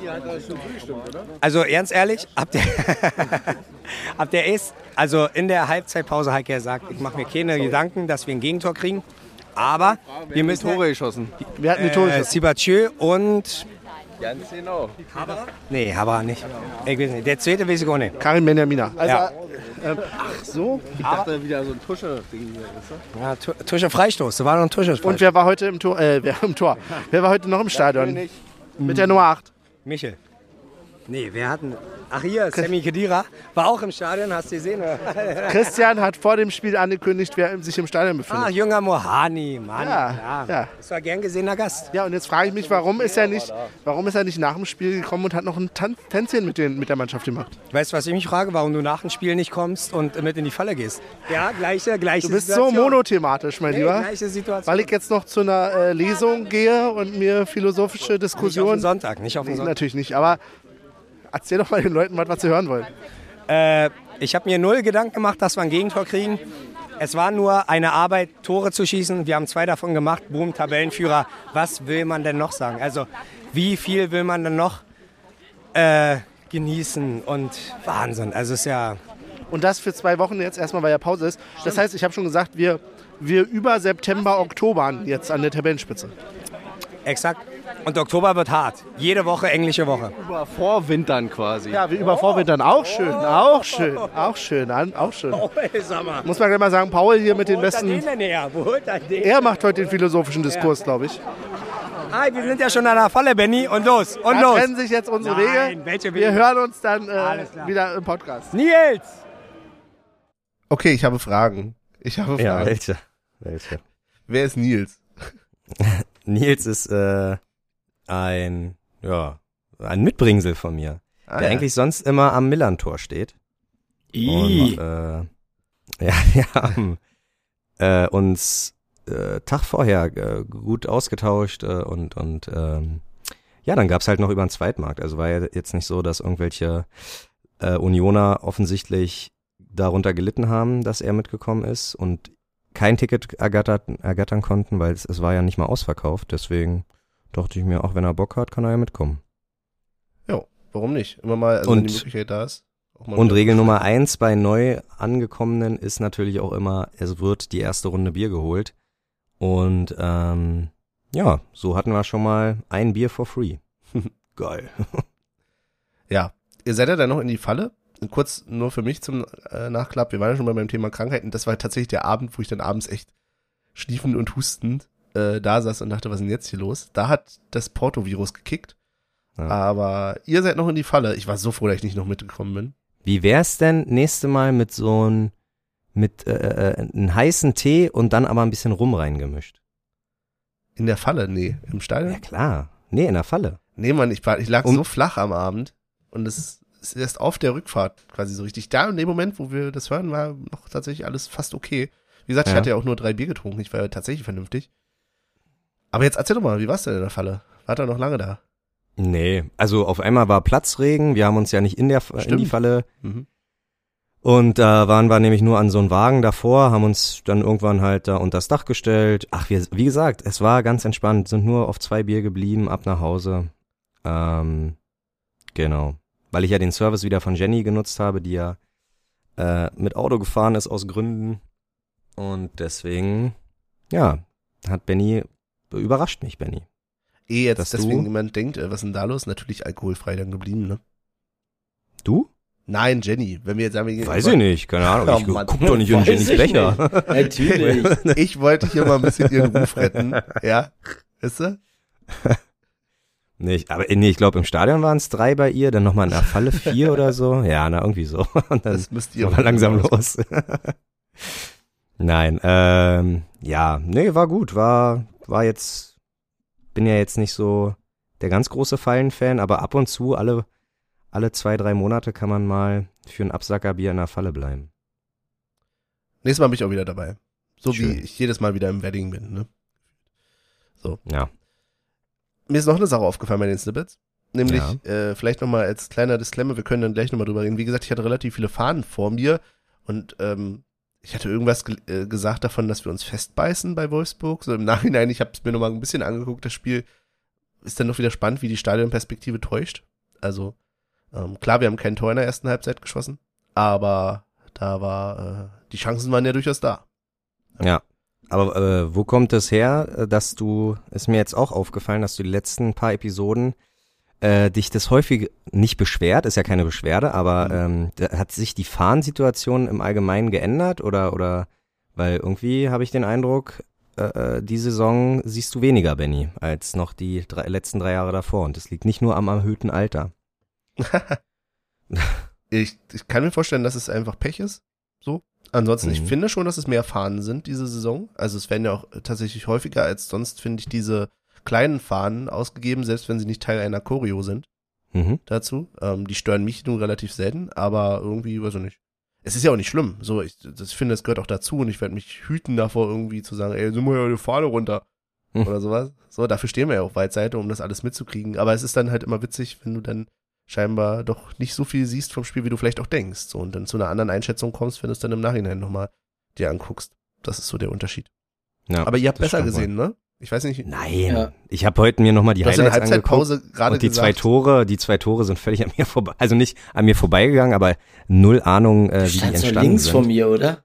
Also ganz ehrlich, habt ihr, habt ihr erst, also in der Halbzeitpause hat er gesagt, ich mache mir keine Gedanken, dass wir ein Gegentor kriegen. Aber wir müssen Tore geschossen. Wir hatten die Tore äh, geschossen. Sibachö und Ganz genau. Nee, aber nicht. Ich weiß nicht. Der zweite weiß ich auch nicht. Karin Benjamina. Also, Ja. ähm, ach so. Ich dachte wieder so ein Tusche-Ding hier, weißt du? Ja, Tu- Tusche Freistoß. Da war noch ein Tusche Und wer war heute im Tor? Äh, wer im Tor? Wer war heute noch im Stadion? Mit der Nummer 8. Michel. Nee, wer hat denn... Ach hier, Sammy Kedira. War auch im Stadion, hast du gesehen? Christian hat vor dem Spiel angekündigt, wer sich im Stadion Ah, befindet. junger Mohani, Mann. Ja, ja. Das war gern gesehener Gast. Ja, und jetzt frage ich mich, warum ist er nicht, warum ist er nicht nach dem Spiel gekommen und hat noch ein Tan Tänzchen mit, den, mit der Mannschaft gemacht? Weißt du, was ich mich frage? Warum du nach dem Spiel nicht kommst und mit in die Falle gehst? Ja, gleiche, gleiche Du bist so Situation. monothematisch, mein Nee, Lieber. gleiche Situation. Weil ich jetzt noch zu einer äh, Lesung gehe und mir philosophische nicht auf den Diskussionen. Sonntag, nicht auf den Nee, Sonntag. natürlich nicht, aber erzähl doch mal den Leuten was, was sie hören wollen. Äh, ich habe mir null Gedanken gemacht, dass wir ein Gegentor kriegen. Es war nur eine Arbeit, Tore zu schießen. Wir haben zwei davon gemacht. Boom, Tabellenführer. Was will man denn noch sagen? Also, wie viel will man denn noch äh, genießen? Und Wahnsinn. Also, es ist ja. Und das für zwei Wochen jetzt erstmal, weil ja Pause ist. Das heißt, ich habe schon gesagt, wir, wir über September, Oktober jetzt an der Tabellenspitze. Exakt. Und Oktober wird hart. Jede Woche englische Woche. Über Vorwintern quasi. Ja, wir über Vorwintern. Auch schön, auch schön, auch schön, auch schön. sag mal. Muss man gleich mal sagen, Paul hier mit den holt er den besten. denn her? Wo holt er den? Er macht heute den philosophischen Diskurs, glaube ich. Ah, wir sind ja schon an der Falle, Benny. Und los, und Da los. trennen sich jetzt unsere Nein, Wege. welche Wir hören uns dann äh, wieder im Podcast. Nils! Okay, ich habe Fragen. Ich habe Ja, Fragen. welche? Welche? Wer ist Nils? Nils ist äh, ein, ja, ein Mitbringsel von mir, Ah, der ja. eigentlich sonst immer am Millantor steht. Und, äh, ja, wir haben äh, uns äh, Tag vorher äh, gut ausgetauscht äh, und, und ähm, ja, dann gab's halt noch über den Zweitmarkt. Also war ja jetzt nicht so, dass irgendwelche äh, Unioner offensichtlich darunter gelitten haben, dass er mitgekommen ist und kein Ticket ergattert, ergattern konnten, weil es, es war ja nicht mal ausverkauft. Deswegen dachte ich mir, auch wenn er Bock hat, kann er ja mitkommen. Warum nicht? Immer mal, also wenn Und- die Möglichkeit da ist. Und Regel Nummer eins bei neu angekommenen ist natürlich auch immer, es wird die erste Runde Bier geholt. Und ähm, ja, so hatten wir schon mal ein Bier for free. Geil. Ja, ihr seid ja dann noch in die Falle. Kurz nur für mich zum äh, Nachklapp. Wir waren ja schon mal beim Thema Krankheiten. Das war tatsächlich der Abend, wo ich dann abends echt schniefend und hustend äh, da saß und dachte, was ist denn jetzt hier los? Da hat das Porto-Virus gekickt. Ja. Aber ihr seid noch in die Falle. Ich war so froh, dass ich nicht noch mitgekommen bin. Wie wär's denn nächste Mal mit so ein mit äh, äh, einem heißen Tee und dann aber ein bisschen Rum reingemischt? In der Falle? Nee. Im Ja Stadion? klar. Nee, in der Falle. Nee, Mann, ich, war, ich lag Um- so flach am Abend. Und es ist erst auf der Rückfahrt quasi so richtig. Da in dem Moment, wo wir das hören, war noch tatsächlich alles fast okay. Wie gesagt, ich Ja. hatte ja auch nur drei Bier getrunken. Ich war ja tatsächlich vernünftig. Aber jetzt erzähl doch mal, wie war's denn in der Falle? War er noch lange da? Nee, also auf einmal war Platzregen. Wir haben uns ja nicht in der in die. Falle Mhm. Und da waren wir nämlich nur an so einem Wagen davor, haben uns dann irgendwann halt da unter das Dach gestellt. Ach, wir, wie gesagt, es war ganz entspannt, sind nur auf zwei Bier geblieben, ab nach Hause. Ähm, genau. Weil ich ja den Service wieder von Jenny genutzt habe, die ja äh, mit Auto gefahren ist aus Gründen. Und deswegen, ja, hat Benny, überrascht mich, Benny. Eh jetzt Dass deswegen jemand denkt, äh, was ist denn da los? Natürlich alkoholfrei dann geblieben, ne? Du? Nein, Jenny. Wenn wir jetzt sagen, wir Weiß ich nicht, keine Ahnung. Oh Ich Mann. guck doch nicht in Weiß Jennys ich Becher. Natürlich. Ich wollte hier mal ein bisschen ihren Ruf retten. Ja? Weißt du? Nee, ich, aber nee, ich glaube im Stadion waren es drei bei ihr, dann nochmal in der Falle vier oder so. Ja, na irgendwie so. Und dann Das müsst ihr war langsam los. Nein, ähm, ja, nee, war gut, war, war jetzt, bin ja jetzt nicht so der ganz große Fallenfan, aber ab und zu, alle, alle zwei, drei Monate kann man mal für ein Absackerbier in der Falle bleiben. Nächstes Mal bin ich auch wieder dabei. So Schön. wie ich jedes Mal wieder im Wedding bin, ne? Ja, Mir ist noch eine Sache aufgefallen bei den Snippets. Nämlich, äh, vielleicht nochmal als kleiner Disclaimer, wir können dann gleich nochmal drüber reden. Wie gesagt, ich hatte relativ viele Fahnen vor mir und ähm, ich hatte irgendwas ge äh, gesagt davon, dass wir uns festbeißen bei Wolfsburg. So im Nachhinein, ich habe es mir nochmal ein bisschen angeguckt, das Spiel ist dann noch wieder spannend, wie die Stadionperspektive täuscht. Also, ähm, klar, wir haben kein Tor in der ersten Halbzeit geschossen, aber da war, äh, die Chancen waren ja durchaus da. ja. Aber äh, wo kommt es her, äh, dass du, ist mir jetzt auch aufgefallen, dass du die letzten paar Episoden äh, dich das häufig nicht beschwert, ist ja keine Beschwerde, aber ähm, da hat sich die Fahrensituation im Allgemeinen geändert oder oder weil irgendwie habe ich den Eindruck, äh, äh, die Saison siehst du weniger, Benny, als noch die drei, letzten drei Jahre davor. Und das liegt nicht nur am erhöhten Alter. ich, ich kann mir vorstellen, dass es einfach Pech ist. So. Ansonsten, ich Mhm. finde schon, dass es mehr Fahnen sind diese Saison. Also es werden ja auch tatsächlich häufiger als sonst, finde ich, diese kleinen Fahnen ausgegeben, selbst wenn sie nicht Teil einer Choreo sind Mhm. dazu. Ähm, die stören mich nun relativ selten, aber irgendwie, weiß ich nicht. Es ist ja auch nicht schlimm. So, ich, das, finde, es gehört auch dazu und ich werde mich hüten davor, irgendwie zu sagen, ey, nimm mal eine Fahne runter. Hm. Oder sowas. So, dafür stehen wir ja auf Weitseite, um das alles mitzukriegen. Aber es ist dann halt immer witzig, wenn du dann scheinbar doch nicht so viel siehst vom Spiel, wie du vielleicht auch denkst. So, und dann zu einer anderen Einschätzung kommst, wenn du es dann im Nachhinein nochmal dir anguckst. Das ist so der Unterschied. Ja, Aber ihr habt besser stimmt wohl. gesehen, ne? Ich weiß nicht. Nein, Ja. ich habe heute mir nochmal die Du Highlights angeguckt. Halbzeitpause gerade Und die zwei gesagt, Tore, die zwei Tore sind völlig an mir vorbei, also nicht an mir vorbeigegangen, aber null Ahnung, äh, Du wie die entstanden links sind. von mir, oder?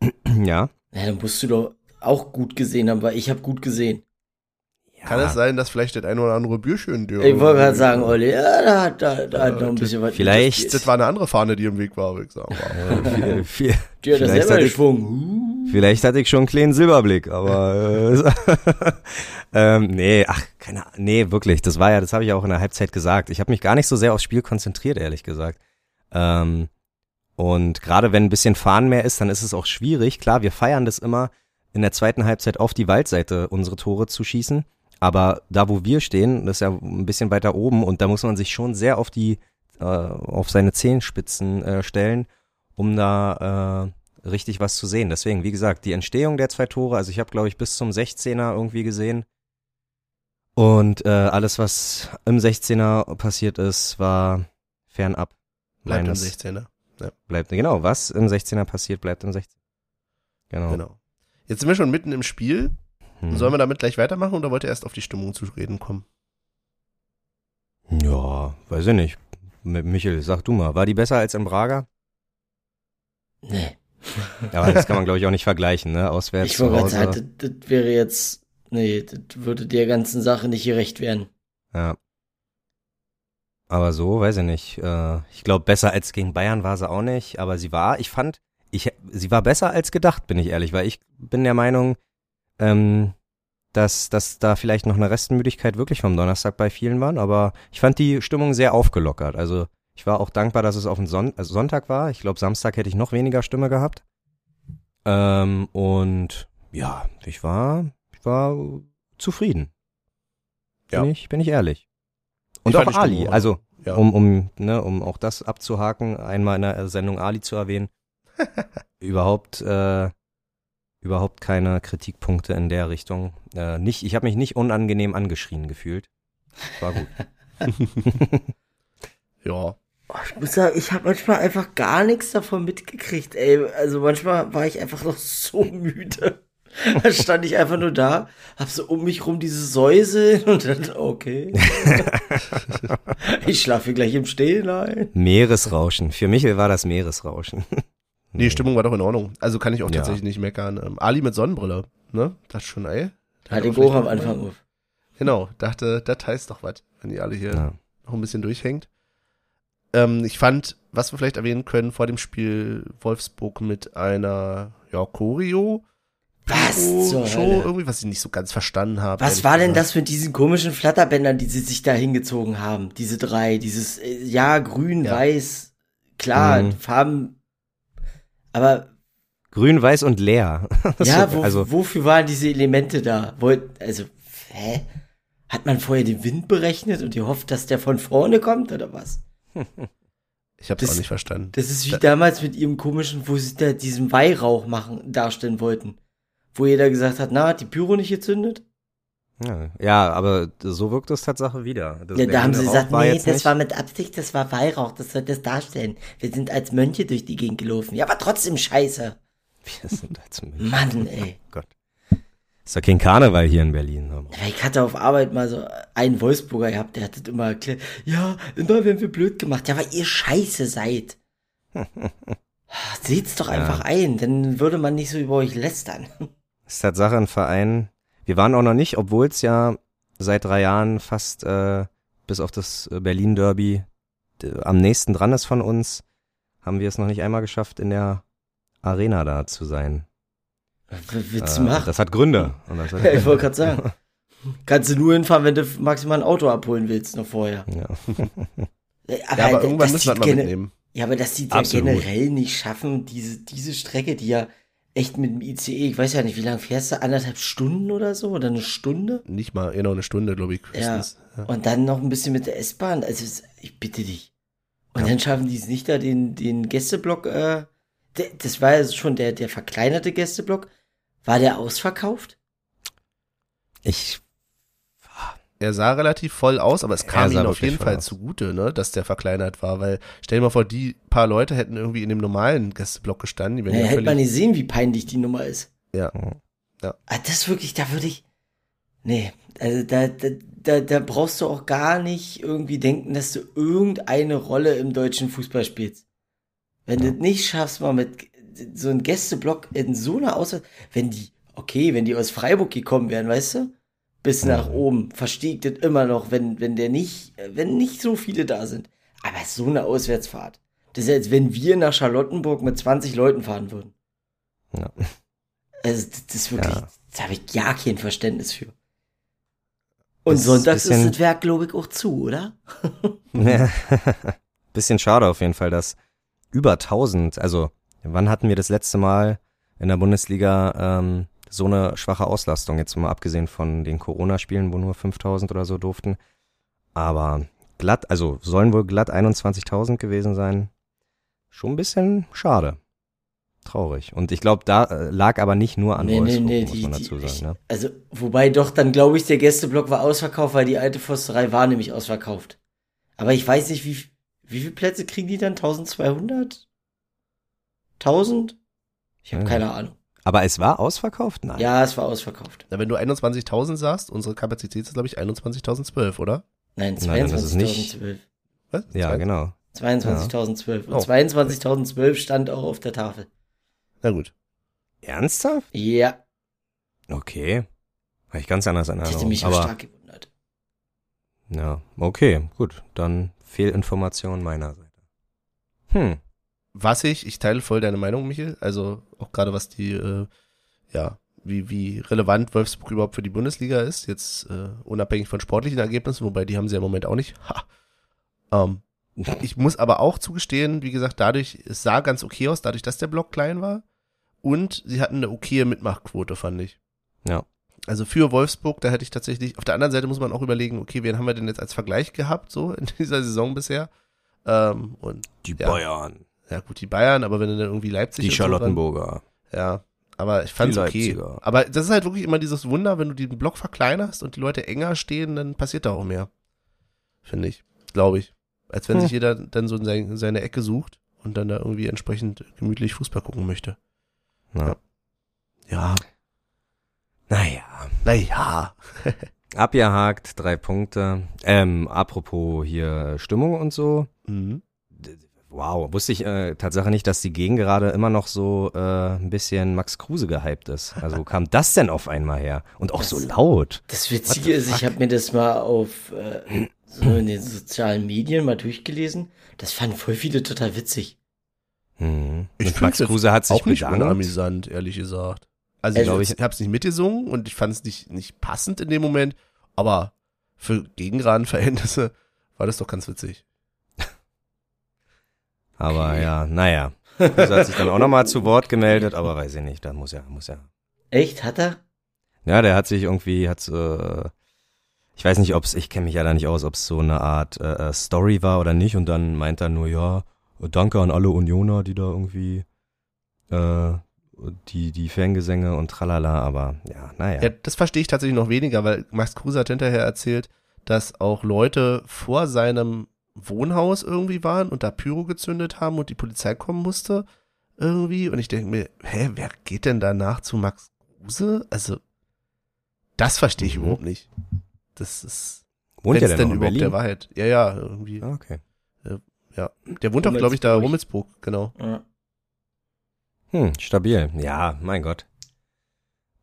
Ja. Ja, dann musst du doch auch gut gesehen haben, weil ich habe gut gesehen. Kann es sein, dass vielleicht das eine oder andere Bierchen dir Ich wollte gerade sagen, Olli, ja, da hat, da, da hat Ja, noch ein bisschen was. vielleicht-. Das war eine andere Fahne, die im Weg war, würde ich sagen. Viel, viel, Die hat vielleicht das selber hatte ich- geschwungen. Vielleicht hatte ich schon einen kleinen Silberblick, aber äh, ähm, nee, ach, keine Ahnung, nee, wirklich, das war ja, das habe ich auch in der Halbzeit gesagt. Ich habe mich gar nicht so sehr aufs Spiel konzentriert, ehrlich gesagt. Ähm, und gerade wenn ein bisschen Fahren mehr ist, dann ist es auch schwierig. Klar, wir feiern das immer, in der zweiten Halbzeit auf die Waldseite unsere Tore zu schießen. Aber da, wo wir stehen, das ist ja ein bisschen weiter oben und da muss man sich schon sehr auf die, äh, auf seine Zehenspitzen äh, stellen, um da äh, richtig was zu sehen. Deswegen, wie gesagt, die Entstehung der zwei Tore, also ich habe, glaube ich, bis zum 16er irgendwie gesehen. Und äh, alles, was im 16er passiert ist, war fernab. Bleibt am meines- 16er. Bleibt, genau, was im 16er passiert, bleibt im 16er. Genau. Genau. Jetzt sind wir schon mitten im Spiel. Hm. Sollen wir damit gleich weitermachen oder wollt ihr erst auf die Stimmung zu reden kommen? Ja, weiß ich nicht. M- Michel, sag du mal, war die besser als in Braga? Nee. Aber das kann man, glaube ich, auch nicht vergleichen, ne? Auswärts Ich wollte sagen, das, das wäre jetzt, nee, das würde der ganzen Sache nicht gerecht werden. Ja. Aber so, weiß ich nicht. Äh, ich glaube, besser als gegen Bayern war sie auch nicht, aber sie war, ich fand, ich, sie war besser als gedacht, bin ich ehrlich, weil ich bin der Meinung, ähm, dass, dass da vielleicht noch eine Restmüdigkeit wirklich vom Donnerstag bei vielen waren, aber ich fand die Stimmung sehr aufgelockert. Also ich war auch dankbar, dass es auf den Son also Sonntag war. Ich glaube, Samstag hätte ich noch weniger Stimme gehabt. Ähm, und ja, ich war, ich war zufrieden. Ja. Bin ich, bin ich ehrlich. Und Ich auch Stimmung Ali, auch- also Ja. um, um, ne, um auch das abzuhaken, einmal in der Sendung Ali zu erwähnen. überhaupt, äh, überhaupt keine Kritikpunkte in der Richtung. Äh, nicht, ich habe mich nicht unangenehm angeschrien gefühlt. War gut. ja. Oh, ich muss sagen, ich habe manchmal einfach gar nichts davon mitgekriegt, ey. Also manchmal war ich einfach noch so müde. Da stand ich einfach nur da, hab so um mich rum diese Säuse und dann, okay. ich schlafe gleich im Stehen ein. Meeresrauschen. Für Michel war das Meeresrauschen. Nee, die Stimmung war doch in Ordnung. Also kann ich auch Ja. tatsächlich nicht meckern. Ähm, Ali mit Sonnenbrille, ne? Das schon, ey. Hat auch den Goch am Anfang auf. Genau, dachte, das heißt doch was, wenn die alle hier Ja. noch ein bisschen durchhängt. Ähm, ich fand, was wir vielleicht erwähnen können, vor dem Spiel Wolfsburg mit einer, ja, Choreo. Was zur Show, Hölle? irgendwie, was ich nicht so ganz verstanden habe. Was war denn das mit diesen komischen Flatterbändern, die sie sich da hingezogen haben? Diese drei, dieses, äh, ja, grün, Ja. weiß, klar, Mhm. Farben, aber Grün, weiß und leer. ja, wo, also, wofür waren diese Elemente da? Wollt, also, hä? Hat man vorher den Wind berechnet und gehofft, dass der von vorne kommt oder was? Ich hab's das- auch nicht verstanden. Das ist wie Da- damals mit ihrem komischen, wo sie da diesen Weihrauch machen, darstellen wollten. Wo jeder gesagt hat, na, hat die Pyro nicht gezündet? Ja, ja, aber so wirkt es Tatsache wieder. Das Ja, da haben sie gesagt, nee, das nicht- war mit Absicht, das war Weihrauch, das soll das darstellen. Wir sind als Mönche durch die Gegend gelaufen. Ja, aber trotzdem scheiße. Wir sind als München. Mann, ey. Gott. Ist doch kein Karneval hier in Berlin. Ja, Ich hatte auf Arbeit mal so einen Wolfsburger gehabt, der hat das immer erklärt. Ja, immer werden wir blöd gemacht. Ja, weil ihr scheiße seid. Seht's doch einfach ein, dann würde man nicht so über euch lästern. ist Tatsache ein Verein. Wir waren auch noch nicht, obwohl es ja seit drei Jahren fast äh, bis auf das äh, Berlin Derby am nächsten dran ist von uns, haben wir es noch nicht einmal geschafft, in der Arena da zu sein. Was willst Äh, du machen? Das hat Gründe. Und das hat, Ja, ich wollte gerade sagen. Kannst du nur hinfahren, wenn du maximal ein Auto abholen willst, noch vorher. ja. Äh, Ja, aber das irgendwann müssen wir mal gene- mitnehmen. Ja, aber dass die ja generell nicht schaffen, diese, diese Strecke, die ja echt mit dem ICE, ich weiß ja nicht, wie lange fährst du, anderthalb Stunden oder so, oder eine Stunde? Nicht mal, eher noch eine Stunde, glaube ich. Ja. höchstens. Ja. Und dann noch ein bisschen mit der S-Bahn, also ich bitte dich. Und dann schaffen die es nicht da, den, den Gästeblock, äh, der, das war ja schon der, der verkleinerte Gästeblock, war der ausverkauft? Ich, Er sah relativ voll aus, aber es kam ihm auf jeden Fall aus. zugute, ne, dass der verkleinert war, weil stell dir mal vor, die paar Leute hätten irgendwie in dem normalen Gästeblock gestanden. Die Ja, ja hätte man nicht sehen, wie peinlich die Nummer ist. ja. Ah, das wirklich, da würde ich. Nee, also da, da, da, da brauchst du auch gar nicht irgendwie denken, dass du irgendeine Rolle im deutschen Fußball spielst. Wenn du es nicht schaffst, mal mit so einem Gästeblock in so einer Auswahl, wenn die, okay, wenn die aus Freiburg gekommen wären, weißt du, bis nach oben, verstehe ich das immer noch, wenn, wenn der nicht, wenn nicht so viele da sind. Aber so eine Auswärtsfahrt. Das ist ja, als wenn wir nach Charlottenburg mit 20 Leuten fahren würden. ja. Also das, das ist wirklich, Ja. da habe ich gar kein Verständnis für. Und Das ist sonntags ist bisschen- das Werk, glaube ich, auch zu, oder? Ja. Bisschen schade auf jeden Fall, dass über 1000, also wann hatten wir das letzte Mal in der Bundesliga ähm, so eine schwache Auslastung, jetzt mal abgesehen von den Corona-Spielen, wo nur 5000 oder so durften. Aber glatt, also sollen wohl glatt 21.000 gewesen sein. Schon ein bisschen schade. Traurig. Und ich glaube, da äh, lag aber nicht nur an Nee, nee, Wolfsburg, nee, muss die- man die- dazu ich- sagen. Ne? Also, wobei doch, dann glaube ich, der Gästeblock war ausverkauft, weil die alte Forsterei war nämlich ausverkauft. Aber ich weiß nicht, wie, wie viele Plätze kriegen die dann? 1200? 1000? Ich habe Ja. keine Ahnung. Aber es war ausverkauft? Nein. Ja, es war ausverkauft. Na, wenn du 21.000 sagst, unsere Kapazität ist, glaube ich, 21.012, oder? Nein, Nein, das ist nicht- 22.012. Was? Ja, genau. 22.012. Und Oh. 22.012 stand auch auf der Tafel. Na gut. Ernsthaft? Ja, Okay. Habe ich ganz anders in das hätte mich auch Aber stark gewundert. Ja, okay, gut. Dann Fehlinformation meiner Seite. Hm. Was ich, ich teile voll deine Meinung, Michel, also auch gerade was die, äh, ja, wie, wie relevant Wolfsburg überhaupt für die Bundesliga ist, jetzt äh, unabhängig von sportlichen Ergebnissen, wobei die haben sie ja im Moment auch nicht. Ha. Ähm, ich muss aber auch zugestehen, wie gesagt, dadurch, es sah ganz okay aus, dadurch, dass der Block klein war und sie hatten eine okaye Mitmachquote, fand ich. Ja. Also für Wolfsburg, da hätte ich tatsächlich, auf der anderen Seite muss man auch überlegen, okay, wen haben wir denn jetzt als Vergleich gehabt, so in dieser Saison bisher? Ähm, und Die Ja. Bayern. Ja gut, die Bayern, aber wenn du dann irgendwie Leipzig Die und so dran- Charlottenburger. ja, aber ich fand's okay. Aber das ist halt wirklich immer dieses Wunder, wenn du den Block verkleinerst und die Leute enger stehen, dann passiert da auch mehr. Finde ich. Glaube ich. Als wenn Hm. sich jeder dann so in sein, seine Ecke sucht und dann da irgendwie entsprechend gemütlich Fußball gucken möchte. Ja. Ja, Naja. naja. Abgehakt, drei Punkte. Ähm, apropos hier Stimmung und so. Mhm. Wow, wusste ich äh, Tatsache nicht, dass die Gegend gerade immer noch so äh, ein bisschen Max Kruse gehypt ist. Also wo kam das denn auf einmal her? Und auch so Das- laut. Das Witzige ist, ich habe mir das mal auf äh, so in den sozialen Medien mal durchgelesen. Das fanden voll viele total witzig. Hm. Ich Und Max Kruse hat sich Auch nicht bedankt. unamüsant, ehrlich gesagt. Also, Also- ich, ich hab's nicht mitgesungen und ich fand es nicht, nicht passend in dem Moment, aber für Gegenradenverhältnisse war das doch ganz witzig. Aber ja, naja. Kruse hat sich dann auch nochmal zu Wort gemeldet, aber weiß ich nicht, da muss ja, muss ja. Echt? Hat er? Ja, der hat sich irgendwie, hat äh, ich weiß nicht, ob's, ich kenne mich ja da nicht aus, ob's so eine Art äh, äh, Story war oder nicht und dann meint er nur, ja, danke an alle Unioner, die da irgendwie äh, die, die Fangesänge und tralala, aber ja, naja. Ja, das verstehe ich tatsächlich noch weniger, weil Max Kruse hat hinterher erzählt, dass auch Leute vor seinem Wohnhaus irgendwie waren und da Pyro gezündet haben und die Polizei kommen musste irgendwie. Und ich denke mir, hä, wer geht denn danach zu Max Kruse? Also, das verstehe ich Mhm. überhaupt nicht. Das ist, Wohnt der denn denn noch in überhaupt der Berlin? Wahrheit. Ja, ja, irgendwie. Ah, Okay. Ja. Der wohnt doch, glaube ich, da Rummelsburg. Rummelsburg, genau. Ja. Hm, stabil. Ja, mein Gott.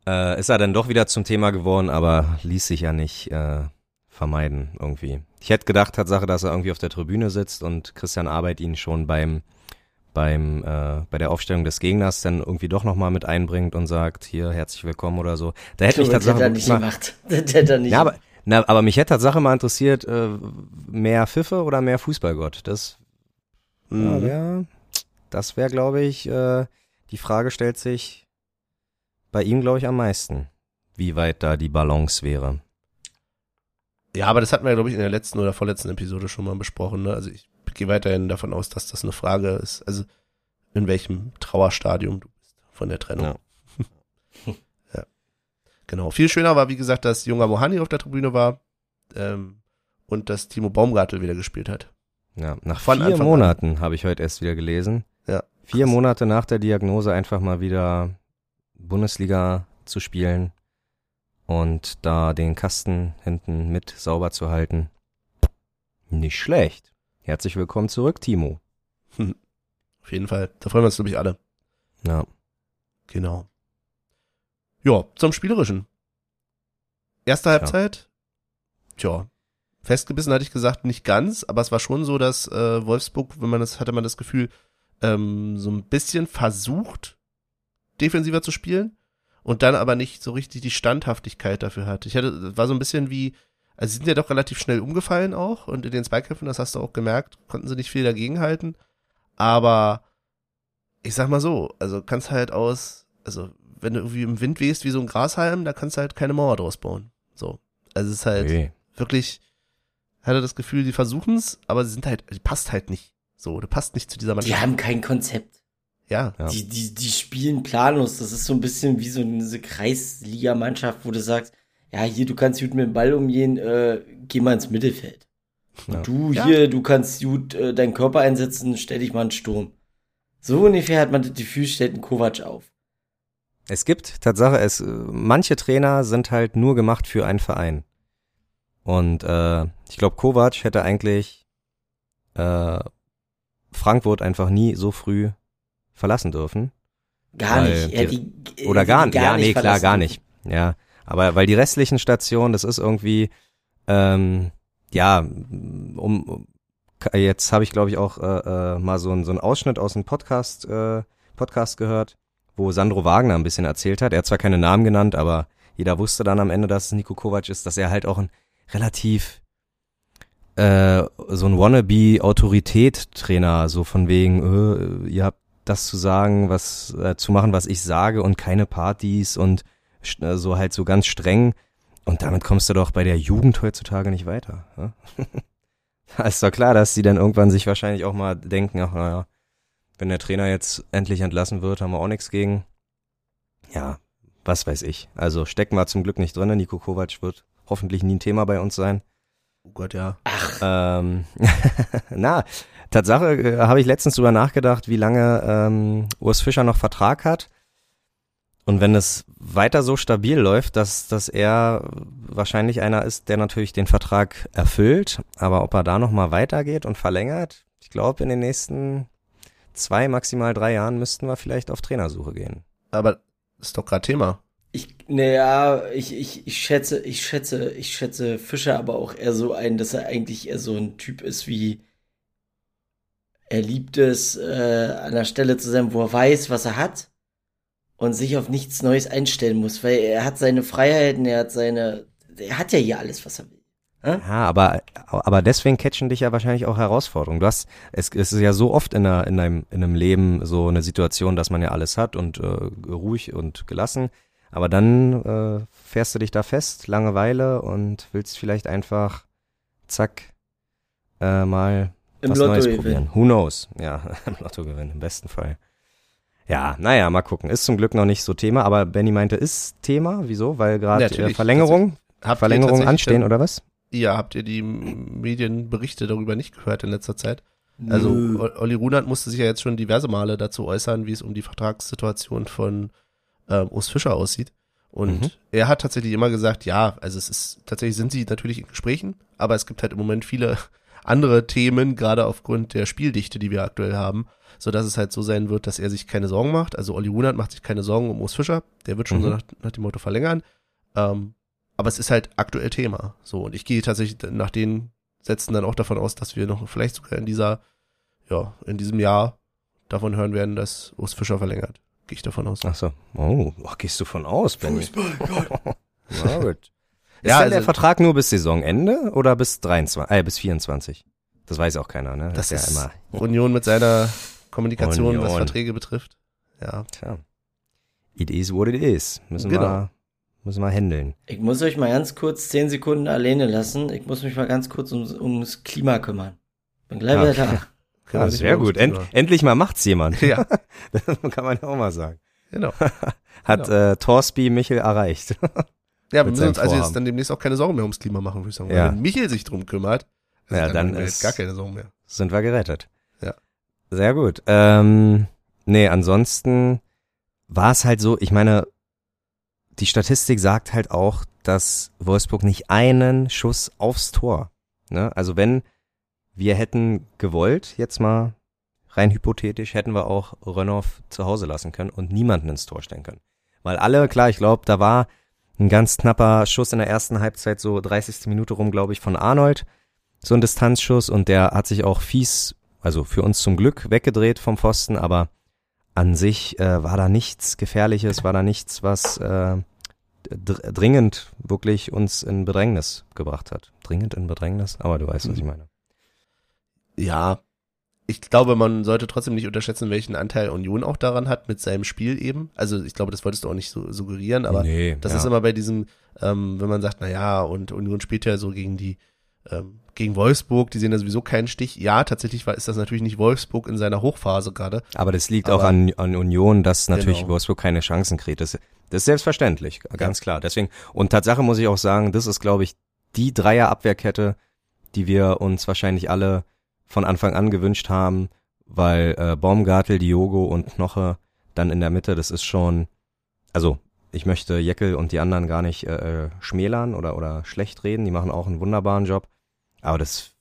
Äh, ist er dann doch wieder zum Thema geworden, aber ließ sich ja nicht äh, vermeiden irgendwie. Ich hätte gedacht, Tatsache, dass er irgendwie auf der Tribüne sitzt und Christian Arbeit ihn schon beim beim äh, bei der Aufstellung des Gegners dann irgendwie doch noch mal mit einbringt und sagt hier herzlich willkommen oder so. Da hätte mich Das Tatsache hätte er nicht mal, gemacht. Das hätte er nicht ja, aber, na, aber mich hätte Tatsache mal interessiert, äh, mehr Pfiffe oder mehr Fußballgott? Das ja, Mhm. wär, das wäre, glaube ich, äh, die Frage stellt sich bei ihm, glaube ich, am meisten, wie weit da die Balance wäre. Ja, aber das hatten wir, glaube ich, in der letzten oder vorletzten Episode schon mal besprochen. Ne? Also ich gehe weiterhin davon aus, dass das eine Frage ist, also in welchem Trauerstadium du bist von der Trennung. Ja. Ja. Genau. Viel schöner war, wie gesagt, dass Junger Mohani auf der Tribüne war ähm, und dass Timo Baumgartel wieder gespielt hat. Ja, nach Von vier Anfang an. Monaten habe ich heute erst wieder gelesen. Ja, Vier. Monate nach der Diagnose einfach mal wieder Bundesliga zu spielen und da den Kasten hinten mit sauber zu halten. Nicht schlecht. Herzlich willkommen zurück, Timo. Auf jeden Fall. Da freuen wir uns, glaube ich, alle. Ja. Genau. Ja, zum Spielerischen. Erste Halbzeit, tja, festgebissen hatte ich gesagt, nicht ganz, aber es war schon so, dass äh, Wolfsburg, wenn man das, hatte man das Gefühl, ähm, so ein bisschen versucht, defensiver zu spielen und dann aber nicht so richtig die Standhaftigkeit dafür hat. Ich hatte, war so ein bisschen wie, also sie sind ja doch relativ schnell umgefallen auch und in den Zweikämpfen, das hast du auch gemerkt, konnten sie nicht viel dagegenhalten, aber ich sag mal so, also kannst halt aus, also wenn du irgendwie im Wind wehst wie so ein Grashalm, da kannst du halt keine Mauer draus bauen. So. Also es ist halt Ui. wirklich, hatte das Gefühl, die versuchen's, aber sie sind halt, die passt halt nicht. So, du passt nicht zu dieser Die Mannschaft. haben kein Konzept. Ja. Ja. Die, die, die spielen planlos. Das ist so ein bisschen wie so eine Kreisliga-Mannschaft, wo du sagst, ja, hier, du kannst gut mit dem Ball umgehen, äh, geh mal ins Mittelfeld. Ja. Du Ja. hier, du kannst gut äh, deinen Körper einsetzen, stell dich mal einen Sturm. So ungefähr hat man das Gefühl, stellt ein Kovac auf. Es gibt Tatsache, es äh, manche Trainer sind halt nur gemacht für einen Verein. Und äh, ich glaube, Kovac hätte eigentlich äh, Frankfurt einfach nie so früh verlassen dürfen. Gar Weil nicht. Er die- Oder gar, die nicht. Ja, nee, klar, gar nicht. Ja, aber weil die restlichen Stationen, das ist irgendwie, ähm, ja, um, jetzt habe ich glaube ich auch äh, äh, mal so, ein, so einen Ausschnitt aus einem Podcast, äh, Podcast gehört, wo Sandro Wagner ein bisschen erzählt hat. Er hat zwar keine Namen genannt, aber jeder wusste dann am Ende, dass es Nico Kovac ist, dass er halt auch ein relativ äh, so ein Wannabe-Autorität-Trainer, so von wegen, äh, ihr habt das zu sagen, was äh, zu machen, was ich sage und keine Partys und äh, so halt so ganz streng. Und damit kommst du doch bei der Jugend heutzutage nicht weiter. Ja? Da ist doch klar, dass die dann irgendwann sich wahrscheinlich auch mal denken, ach naja, wenn der Trainer jetzt endlich entlassen wird, haben wir auch nichts gegen. Ja, was weiß ich. Also stecken wir zum Glück nicht drin. Nico Kovac wird hoffentlich nie ein Thema bei uns sein. Oh Gott, ja. Ähm, na, Tatsache äh, habe ich letztens drüber nachgedacht, wie lange ähm, Urs Fischer noch Vertrag hat. Und wenn es weiter so stabil läuft, dass, dass er wahrscheinlich einer ist, der natürlich den Vertrag erfüllt, aber ob er da nochmal weitergeht und verlängert, ich glaube, in den nächsten zwei, maximal drei Jahren müssten wir vielleicht auf Trainersuche gehen. Aber ist doch gerade Thema. Ich, naja, ich, ich, ich schätze, ich schätze, ich schätze Fischer aber auch eher so ein, dass er eigentlich eher so ein Typ ist wie, er liebt es, äh, an der Stelle zu sein, wo er weiß, was er hat und sich auf nichts Neues einstellen muss, weil er hat seine Freiheiten, er hat seine, er hat ja hier alles, was er will. Ja, aber, aber deswegen catchen dich ja wahrscheinlich auch Herausforderungen. Du hast, es, es ist ja so oft in, einer, in, einem, in einem Leben so eine Situation, dass man ja alles hat und äh, ruhig und gelassen. Aber dann äh, fährst du dich da fest, Langeweile und willst vielleicht einfach, zack, äh, mal Im was Lotto Neues gewinnen. probieren. Who knows? Ja, im Lotto gewinnen, im besten Fall. Ja, naja, mal gucken. Ist zum Glück noch nicht so Thema, aber Benny meinte, ist Thema. Wieso? Weil gerade äh, Verlängerung, Verlängerung anstehen, denn- oder was? Ja, habt ihr die Medienberichte darüber nicht gehört in letzter Zeit? Also O- Olli Runert musste sich ja jetzt schon diverse Male dazu äußern, wie es um die Vertragssituation von ähm, Urs Fischer aussieht. Und Mhm. er hat tatsächlich immer gesagt, ja, also es ist tatsächlich sind sie natürlich in Gesprächen, aber es gibt halt im Moment viele andere Themen, gerade aufgrund der Spieldichte, die wir aktuell haben, so dass es halt so sein wird, dass er sich keine Sorgen macht. Also Olli Runert macht sich keine Sorgen um Urs Fischer, der wird schon Mhm. so nach, nach dem Motto verlängern. Ähm, aber es ist halt aktuell Thema. So, und ich gehe tatsächlich nach den Sätzen dann auch davon aus, dass wir noch vielleicht sogar in dieser, ja, in diesem Jahr davon hören werden, dass Urs Fischer verlängert. Gehe ich davon aus. Ach so. Oh, oh, gehst du von aus, Benny? Fußball, gut. Ist Ja, ja, also- der Vertrag nur bis Saisonende oder bis 23, äh, bis 24? Das weiß auch keiner, ne? Das ist ist ja immer, Union mit seiner Kommunikation, was Union. Verträge betrifft. Ja. tja. It is what it is. Müssen Genau. wir, müssen wir handeln. Ich muss euch mal ganz kurz zehn Sekunden alleine lassen. Ich muss mich mal ganz kurz ums, ums Klima kümmern. Bin gleich wieder da. Wir Ja, nicht sehr gut. End, endlich mal macht's jemand. Ja, Das kann man ja auch mal sagen. genau. Hat äh, Torsby Michel erreicht. Ja, wir müssen uns also jetzt dann demnächst auch keine Sorgen mehr ums Klima machen, würde ich sagen. Ja. Wenn Michael sich drum kümmert, Ja, dann wir ist- gar keine Sorgen mehr. Sind wir gerettet. Ja. Sehr gut. Ähm, nee, ansonsten war es halt so, ich meine, die Statistik sagt halt auch, dass Wolfsburg nicht einen Schuss aufs Tor. Ne? Also wenn wir hätten gewollt, jetzt mal rein hypothetisch, hätten wir auch Rönnoff zu Hause lassen können und niemanden ins Tor stellen können. Weil alle, klar, ich glaube, da war ein ganz knapper Schuss in der ersten Halbzeit, so 30. Minute rum, glaube ich, von Arnold. So ein Distanzschuss und der hat sich auch fies, also für uns zum Glück weggedreht vom Pfosten, aber an sich äh, war da nichts Gefährliches, war da nichts, was äh, dr dringend wirklich uns in Bedrängnis gebracht hat. Dringend in Bedrängnis, aber du weißt, was ich meine. Ja, ich glaube, man sollte trotzdem nicht unterschätzen, welchen Anteil Union auch daran hat mit seinem Spiel eben. Also ich glaube, das wolltest du auch nicht so suggerieren, aber nee, das ja. ist immer bei diesem, ähm, wenn man sagt, na ja, und Union spielt ja so gegen die, ähm, gegen Wolfsburg, die sehen ja sowieso keinen Stich. Ja, tatsächlich war, ist das natürlich nicht Wolfsburg in seiner Hochphase gerade. Aber das liegt Aber- auch an, an Union, dass natürlich Genau. Wolfsburg keine Chancen kriegt. Das, das ist selbstverständlich, ganz klar. Deswegen, und Tatsache muss ich auch sagen, das ist, glaube ich, die Dreier-Abwehrkette, die wir uns wahrscheinlich alle von Anfang an gewünscht haben, weil äh, Baumgartel, Diogo und Knoche dann in der Mitte, das ist schon, also ich möchte Jeckel und die anderen gar nicht äh, schmälern oder, oder schlecht reden, die machen auch einen wunderbaren Job, aber das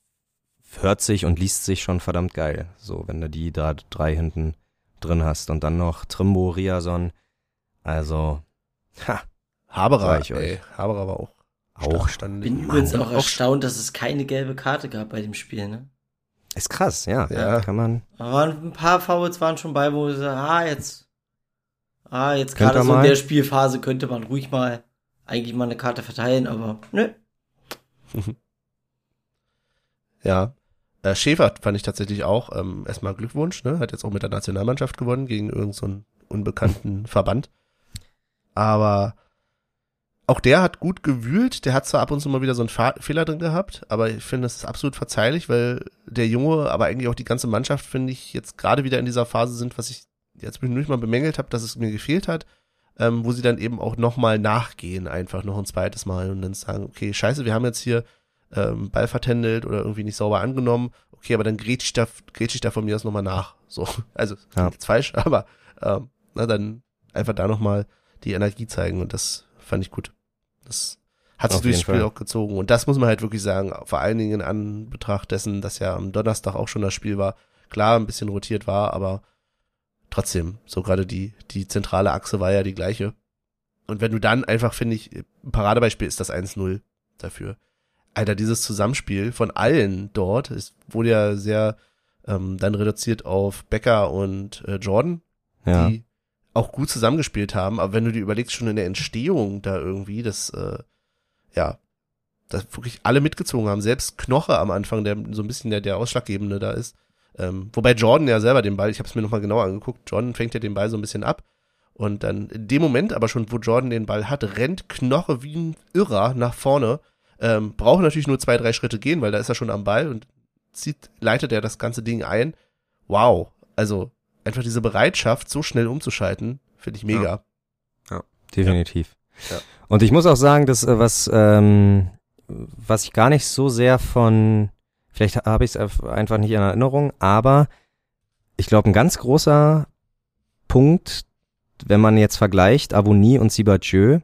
hört sich und liest sich schon verdammt geil, so wenn du die da drei hinten drin hast und dann noch Trimbo, Riason, also ha, Haberer, ich euch. ey, Haberer war auch auch stand. Bin übrigens auch erstaunt, dass es keine gelbe Karte gab bei dem Spiel, ne? Ist krass, ja, Ja. kann man, waren ein paar Fouls waren schon bei, wo ich sage, ah, jetzt, ah, jetzt gerade so in der Spielphase könnte man ruhig mal eigentlich mal eine Karte verteilen, aber nö. Ja. Äh, Schäfer fand ich tatsächlich auch, ähm, erstmal Glückwunsch, ne? Hat jetzt auch mit der Nationalmannschaft gewonnen gegen irgendeinen so einen unbekannten Verband. Aber auch der hat gut gewühlt, der hat zwar ab und zu mal wieder so einen Fa Fehler drin gehabt, aber ich finde, das ist absolut verzeihlich, weil der Junge, aber eigentlich auch die ganze Mannschaft, finde ich, jetzt gerade wieder in dieser Phase sind, was ich jetzt nicht mal bemängelt habe, dass es mir gefehlt hat, ähm, wo sie dann eben auch nochmal nachgehen, einfach noch ein zweites Mal und dann sagen, okay, scheiße, wir haben jetzt hier ähm, Ball vertändelt oder irgendwie nicht sauber angenommen, okay, aber dann grätsch ich da, grätsch ich da von mir aus nochmal nach. So, also, Ja. jetzt falsch, aber ähm, na, dann einfach da nochmal die Energie zeigen und das fand ich gut. Das hat sich durchs Spiel Fall. auch gezogen und das muss man halt wirklich sagen, vor allen Dingen in Anbetracht dessen, dass ja am Donnerstag auch schon das Spiel war, klar ein bisschen rotiert war, aber trotzdem, so gerade die, die zentrale Achse war ja die gleiche. Und wenn du dann einfach, finde ich, ein Paradebeispiel ist das 1-0 dafür. Alter, dieses Zusammenspiel von allen dort, es wurde ja sehr ähm, dann reduziert auf Becker und äh, Jordan, ja. die auch gut zusammengespielt haben, aber wenn du dir überlegst, schon in der Entstehung da irgendwie, dass, äh, ja, dass wirklich alle mitgezogen haben, selbst Knoche am Anfang, der so ein bisschen der, der Ausschlaggebende da ist. Ähm, wobei Jordan ja selber den Ball, ich habe es mir nochmal genauer angeguckt, Jordan fängt ja den Ball so ein bisschen ab. Und dann in dem Moment aber schon, wo Jordan den Ball hat, rennt Knoche wie ein Irrer nach vorne. Ähm, braucht natürlich nur zwei, drei Schritte gehen, weil da ist er schon am Ball und zieht, leitet er das ganze Ding ein. Wow. Also einfach diese Bereitschaft, so schnell umzuschalten, finde ich mega. Definitiv. Ja. Und ich muss auch sagen, dass äh, was ähm, was ich gar nicht so sehr von, vielleicht habe ich es einfach nicht in Erinnerung, aber ich glaube, ein ganz großer Punkt, wenn man jetzt vergleicht Avonie und Sibachö,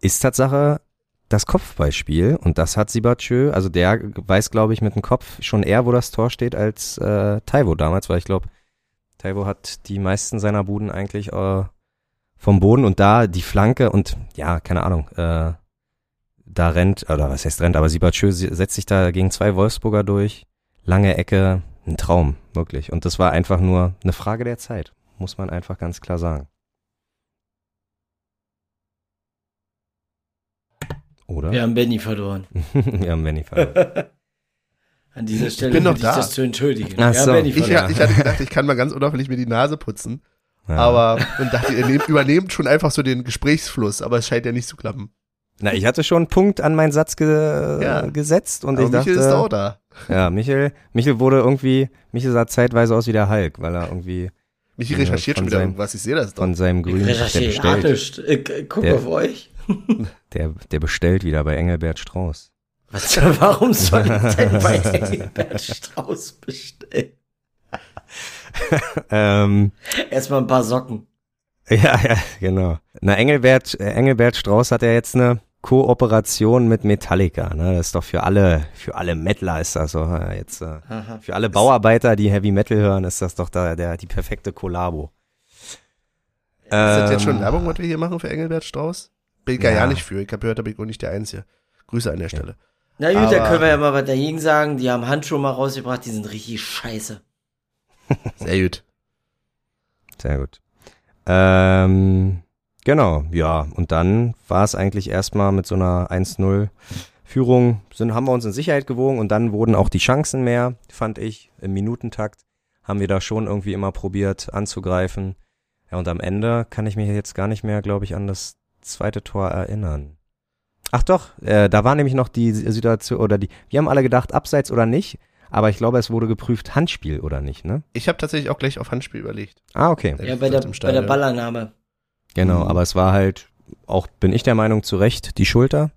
ist Tatsache das Kopfballspiel und das hat Sibachö, also der weiß, glaube ich, mit dem Kopf schon eher, wo das Tor steht, als äh, Taiwo damals, weil ich glaube, Taiwo hat die meisten seiner Buden eigentlich äh, vom Boden und da die Flanke und ja, keine Ahnung, äh, da rennt, oder was heißt rennt, aber Siebertschö setzt sich da gegen zwei Wolfsburger durch. Lange Ecke, ein Traum, wirklich. Und das war einfach nur eine Frage der Zeit, muss man einfach ganz klar sagen. Oder? Wir haben Benny verloren. Wir haben Benny verloren. An dieser Stelle bin noch ich da. das zu entschuldigen. Ach so. Benny Ich, verloren. ich hatte gedacht, ich kann mal ganz unauffällig mir die Nase putzen. Ja. Aber und dachte, ihr nehmt, übernehmt schon einfach so den Gesprächsfluss, aber es scheint ja nicht zu klappen. Na, ich hatte schon einen Punkt an meinen Satz ge Ja. gesetzt und aber ich dachte, Michael ist auch da. ja, Michael, Michael wurde irgendwie, Michael sah zeitweise aus wie der Hulk, weil er irgendwie Michi Ja, recherchiert von schon wieder seinem- irgendwas, ich sehe das doch. von seinem Ich grünen, der recherchiere bestellt, nicht. Ich guck Der- auf euch. der, der bestellt wieder bei Engelbert Strauß. Was, warum soll ich denn bei Engelbert Strauß bestellen? ähm, Erstmal ein paar Socken. ja, ja, genau. Na, Engelbert, äh, Engelbert Strauß hat ja jetzt eine Kooperation mit Metallica, ne? Das ist doch für alle, für alle Metaler ist das so, äh, jetzt, äh, Aha. für alle Bauarbeiter, die Heavy Metal hören, ist das doch da, der, die perfekte Kollabo. ist das jetzt Ähm, schon Werbung, was wir hier machen für Engelbert Strauß? Bin ich ja, Ja. ja nicht für. Ich habe gehört, da bin ich auch nicht der Einzige. Grüße an der Stelle. Na gut, da können wir ja mal was dagegen sagen. Die haben Handschuhe mal rausgebracht, die sind richtig scheiße. Sehr gut. Sehr gut. Ähm, genau, ja. Und dann war es eigentlich erstmal mit so einer 1-0 Führung, sind, haben wir uns in Sicherheit gewogen und dann wurden auch die Chancen mehr, fand ich, im Minutentakt haben wir da schon irgendwie immer probiert anzugreifen. Ja, und am Ende kann ich mich jetzt gar nicht mehr, glaube ich, an das zweite Tor erinnern. Ach doch, äh, da war nämlich noch die Situation, oder die, wir haben alle gedacht, abseits oder nicht, aber ich glaube, es wurde geprüft, Handspiel oder nicht, ne? Ich habe tatsächlich auch gleich auf Handspiel überlegt. Ah, okay. Ja, bei der, bei der Ballannahme. Genau, Mhm. aber es war halt, auch bin ich der Meinung, zu Recht die Schulter,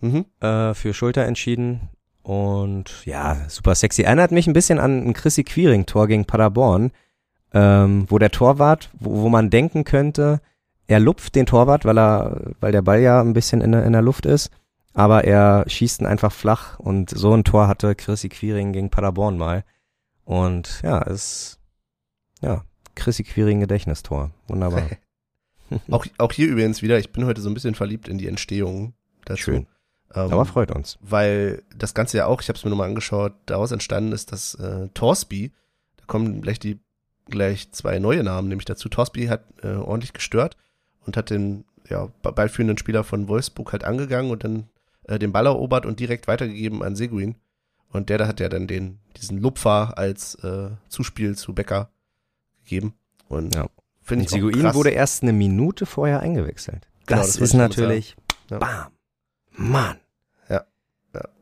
Mhm. äh, für Schulter entschieden. Und ja, super sexy. Erinnert mich ein bisschen an ein Chrissy Quiring-Tor gegen Paderborn, ähm, wo der Torwart, wo, wo man denken könnte, er lupft den Torwart, weil er, weil der Ball ja ein bisschen in, der- in der Luft ist, aber er schießt ihn einfach flach und so ein Tor hatte Chrissy Quiring gegen Paderborn mal. Und ja, ist, ja, Chrissy Quiring Gedächtnistor. Wunderbar. Auch, auch hier übrigens wieder, ich bin heute so ein bisschen verliebt in die Entstehung dazu. Schön. Ähm, Aber freut uns. weil das Ganze ja auch, ich habe es mir nochmal angeschaut, daraus entstanden ist, dass äh, Torsby, da kommen gleich die gleich zwei neue Namen nämlich dazu. Torsby hat äh, ordentlich gestört und hat den ja, ba- ballführenden Spieler von Wolfsburg halt angegangen und dann äh, den Ball erobert und direkt weitergegeben an Seguin. Und der da hat ja dann den diesen Lupfer als äh, Zuspiel zu Becker gegeben. Und Ja. finde ich auch Seguin krass. wurde erst eine Minute vorher eingewechselt. Genau, das, das ist natürlich, Ja. bam, Mann. Ja.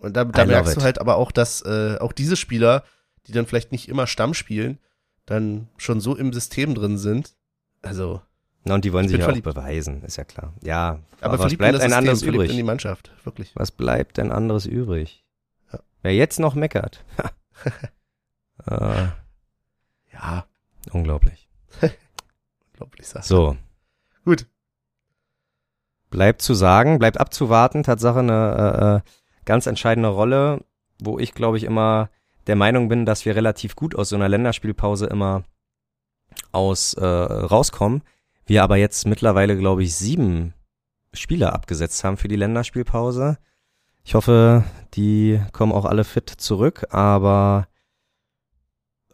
Und da, da merkst it. du halt aber auch, dass äh, auch diese Spieler, die dann vielleicht nicht immer Stamm spielen, dann schon so im System drin sind. Also, Na, und die wollen Ich sich ja auch beweisen, ist ja klar. Ja, aber, was bleibt ein anderes verliebt in die übrig? Mannschaft, wirklich. Was bleibt denn anderes übrig? Ja. Wer jetzt noch meckert. äh, Ja, unglaublich. unglaublich Sache. So, Gut. bleibt zu sagen, bleibt abzuwarten. Tatsache eine äh, äh, ganz entscheidende Rolle, wo ich glaube ich immer der Meinung bin, dass wir relativ gut aus so einer Länderspielpause immer aus äh, rauskommen. Wir aber jetzt mittlerweile glaube ich sieben Spieler abgesetzt haben für die Länderspielpause. Ich hoffe, die kommen auch alle fit zurück. Aber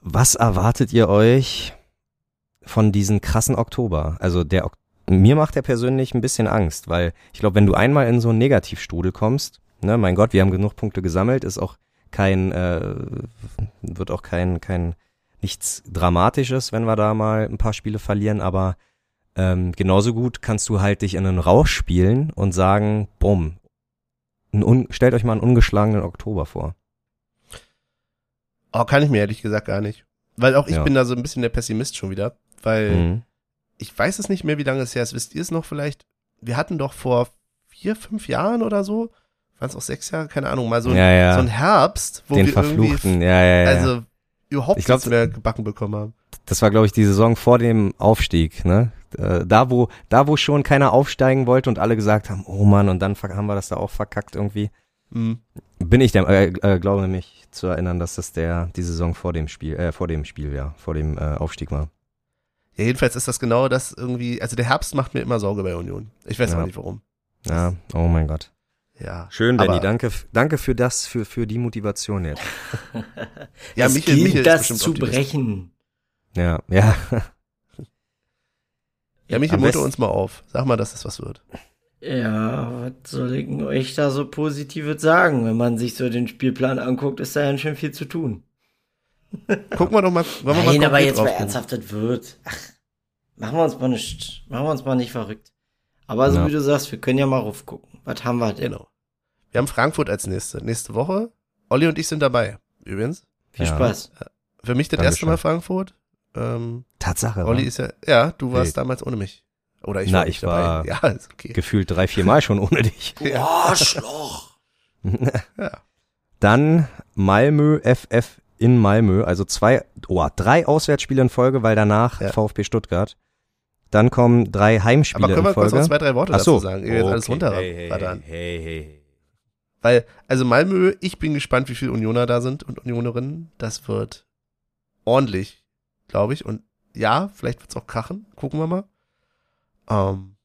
was erwartet ihr euch von diesem krassen Oktober? Also der mir macht der persönlich ein bisschen Angst, weil ich glaube, wenn du einmal in so einen Negativstrudel kommst, ne, mein Gott, wir haben genug Punkte gesammelt, ist auch kein, äh, wird auch kein, kein, nichts Dramatisches, wenn wir da mal ein paar Spiele verlieren, aber ähm, genauso gut kannst du halt dich in einen Rausch spielen und sagen, bumm, ein stellt euch mal einen ungeschlagenen Oktober vor. Oh, kann ich mir ehrlich gesagt gar nicht. Weil auch ich Ja. bin da so ein bisschen der Pessimist schon wieder. Weil Mhm. ich weiß es nicht mehr, wie lange es her ist. Wisst ihr es noch vielleicht? Wir hatten doch vor vier, fünf Jahren oder so, waren es auch sechs Jahre, keine Ahnung, mal so, ein, ja, ja, so ein Herbst, wo den wir verfluchten, irgendwie, ja, ja, ja. also überhaupt Ich glaub, nichts mehr gebacken bekommen haben. das war, glaube ich, die Saison vor dem Aufstieg, ne? Äh, Da, wo, da, wo schon keiner aufsteigen wollte und alle gesagt haben, oh Mann, und dann haben wir das da auch verkackt irgendwie. Mhm. Bin ich der, äh, äh, glaube mich zu erinnern, dass das der, die Saison vor dem Spiel, äh, vor dem Spiel, ja, vor dem äh, Aufstieg war. Ja, jedenfalls ist das genau das irgendwie, also der Herbst macht mir immer Sorge bei Union. Ich weiß Ja. auch nicht warum. Ja, oh mein Gott. Ja. Schön, Aber- danke, danke für das, für, für die Motivation jetzt. Ja, es Michael, Michael das zu Optimist. brechen. Ja, ja. Ja, Am munter uns mal auf. Sag mal, dass das was wird. Ja, was soll ich denn euch da so Positives sagen? Wenn man sich so den Spielplan anguckt, ist da ja schon viel zu tun. Gucken wir doch mal, wollen wir mal Nein, aber konkret jetzt mal ernsthaft, das wird. Ach, machen wir uns mal nicht, machen wir uns mal nicht verrückt. Aber so Ja. wie du sagst, wir können ja mal raufgucken. Was haben wir denn? Genau. Wir haben Frankfurt als nächste. Nächste Woche. Olli und ich sind dabei. Übrigens. Viel Ja. Spaß. Für mich das Dankeschön. erste Mal Frankfurt. Ähm, Tatsache. Olli wa? ist ja, ja, du warst Hey. damals ohne mich. Oder ich Na, war nicht ich dabei. war- Ja, ist okay. Gefühlt drei, vier Mal schon ohne dich. Ja. Arschloch! Ja. Dann Malmö FF in Malmö, also zwei, oh, drei Auswärtsspiele in Folge, weil danach Ja. VfB Stuttgart. Dann kommen drei Heimspiele Aber können wir in kurz Folge. noch zwei, drei Worte Ach so. dazu sagen? Ihr jetzt alles Okay. runter Hey, hey, hey, hey. Weil, also Malmö, ich bin gespannt, wie viele Unioner da sind und Unionerinnen. Das wird ordentlich, glaube ich. Und ja, vielleicht wird's auch krachen. Gucken wir mal. Ähm,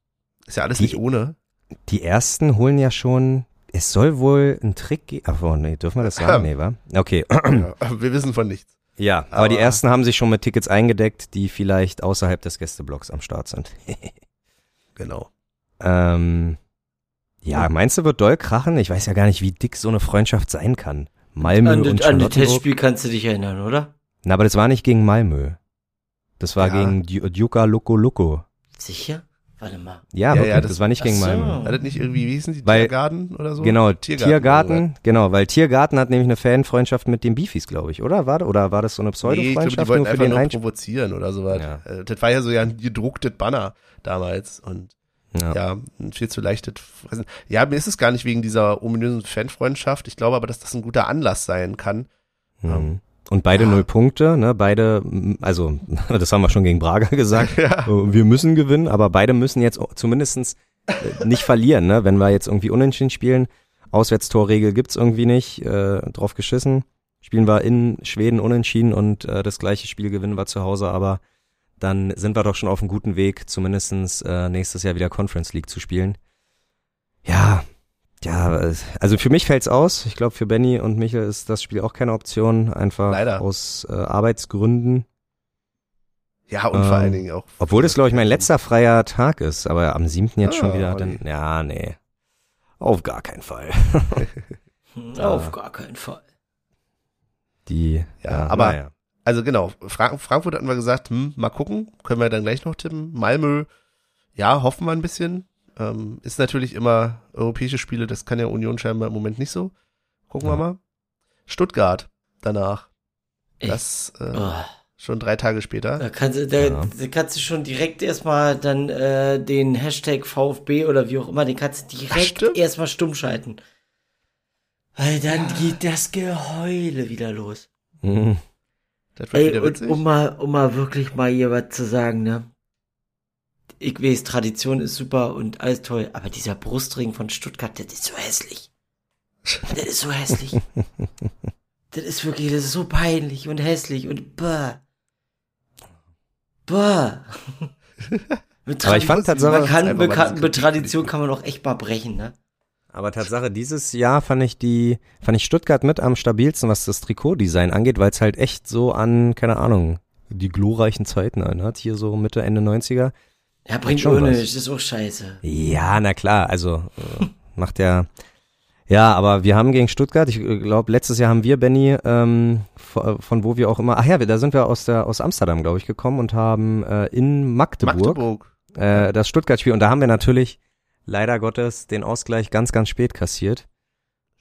ist ja alles Die- nicht ohne. Die ersten holen ja schon, es soll wohl ein Trick geben. Ach, oh, nee, dürfen wir das sagen? Nee, wa? Okay. Ja, wir wissen von nichts. Ja, aber, Aber- die ersten haben sich schon mit Tickets eingedeckt, die vielleicht außerhalb des Gästeblocks am Start sind. Genau. ähm, ja, meinst du, wird doll krachen? Ich weiß ja gar nicht, wie dick so eine Freundschaft sein kann. Malmö An, und an das. Testspiel kannst du dich erinnern, oder? Na, aber das war nicht gegen Malmö. Das war Ja. gegen Dju- Djuka Loko Loko. Sicher? Warte mal. Ja, Ja, wirklich, ja, das, das- war nicht gegen so. Malmö. War das nicht irgendwie, wie hießen die? Weil- Tiergarten oder so? Genau, Tiergarten, Tiergarten, genau, weil Tiergarten hat nämlich eine Fanfreundschaft mit den Beefies, glaube ich, oder? War, oder war das so eine Nee, ich glaube, die Pseudo-Freundschaft wollten nur für einfach den nur provozieren oder sowas. Ja. Äh, Das war ja so ja ein gedrucktes Banner damals und Ja. ja, ein viel zu leichtes Fressen. Ja, mir ist es gar nicht wegen dieser ominösen Fanfreundschaft. Ich glaube aber, dass das ein guter Anlass sein kann. Mhm. Und beide Ja. null Punkte, ne? Beide, also das haben wir schon gegen Braga gesagt. Ja. Wir müssen gewinnen, aber beide müssen jetzt zumindestens äh, nicht verlieren, ne? Wenn wir jetzt irgendwie unentschieden spielen, Auswärtstorregel gibt's irgendwie nicht, äh, drauf geschissen. Spielen wir in Schweden unentschieden und äh, das gleiche Spiel gewinnen wir zu Hause, aber dann sind wir doch schon auf einem guten Weg, zumindestens äh, nächstes Jahr wieder Conference League zu spielen. Ja, ja, also für mich fällt's aus. Ich glaube, für Benny und Michael ist das Spiel auch keine Option, einfach Leider. aus äh, Arbeitsgründen. Ja, und vor Ähm, allen Dingen auch. Obwohl das, glaube ich, mein letzter freier Tag ist, aber am siebten jetzt schon Ah, wieder, Olli. dann, ja, nee. Auf gar keinen Fall. Ja. Auf gar keinen Fall. Die, Ja, aber- naja. Also genau, Fra Frankfurt hatten wir gesagt, hm, mal gucken, können wir dann gleich noch tippen. Malmö, ja, hoffen wir ein bisschen. Ähm, ist natürlich immer europäische Spiele, das kann ja Union scheinbar im Moment nicht so. Gucken Ja. wir mal. Stuttgart danach. Echt? Das äh, Oh, schon drei Tage später. da, kannst du, da, Ja. da kannst du schon direkt erstmal dann äh, den Hashtag VfB oder wie auch immer, den kannst du direkt erstmal stumm schalten. Weil dann geht das Geheule wieder los. Mhm. Das wird Ey, wieder und um mal, um mal wirklich mal hier was zu sagen, ne? Ich weiß, Tradition ist super und alles toll, aber dieser Brustring von Stuttgart, das ist so hässlich. Das ist so hässlich. das ist wirklich, das ist so peinlich und hässlich und bäh. Bäh. Mit Aber ich fand Tradition- Tatsache- man kann, Einfach mal bekannt, das mit Tradition kann man auch echt mal brechen, ne? Aber Tatsache, dieses Jahr fand ich die, fand ich Stuttgart mit am stabilsten, was das Trikotdesign angeht, weil es halt echt so an, keine Ahnung, die glorreichen Zeiten erinnert, hier so Mitte, Ende 90er. Ja, bringt schon das ist auch scheiße. Ja, na klar, also äh, macht ja. Ja, aber wir haben gegen Stuttgart, ich glaube, letztes Jahr haben wir, Benny, ähm, von, von wo wir auch immer, ach ja, wir- da sind wir aus der aus Amsterdam, glaube ich, gekommen und haben äh, in Magdeburg, Magdeburg. Äh, das Stuttgart-Spiel und da haben wir natürlich leider Gottes den Ausgleich ganz, ganz spät kassiert.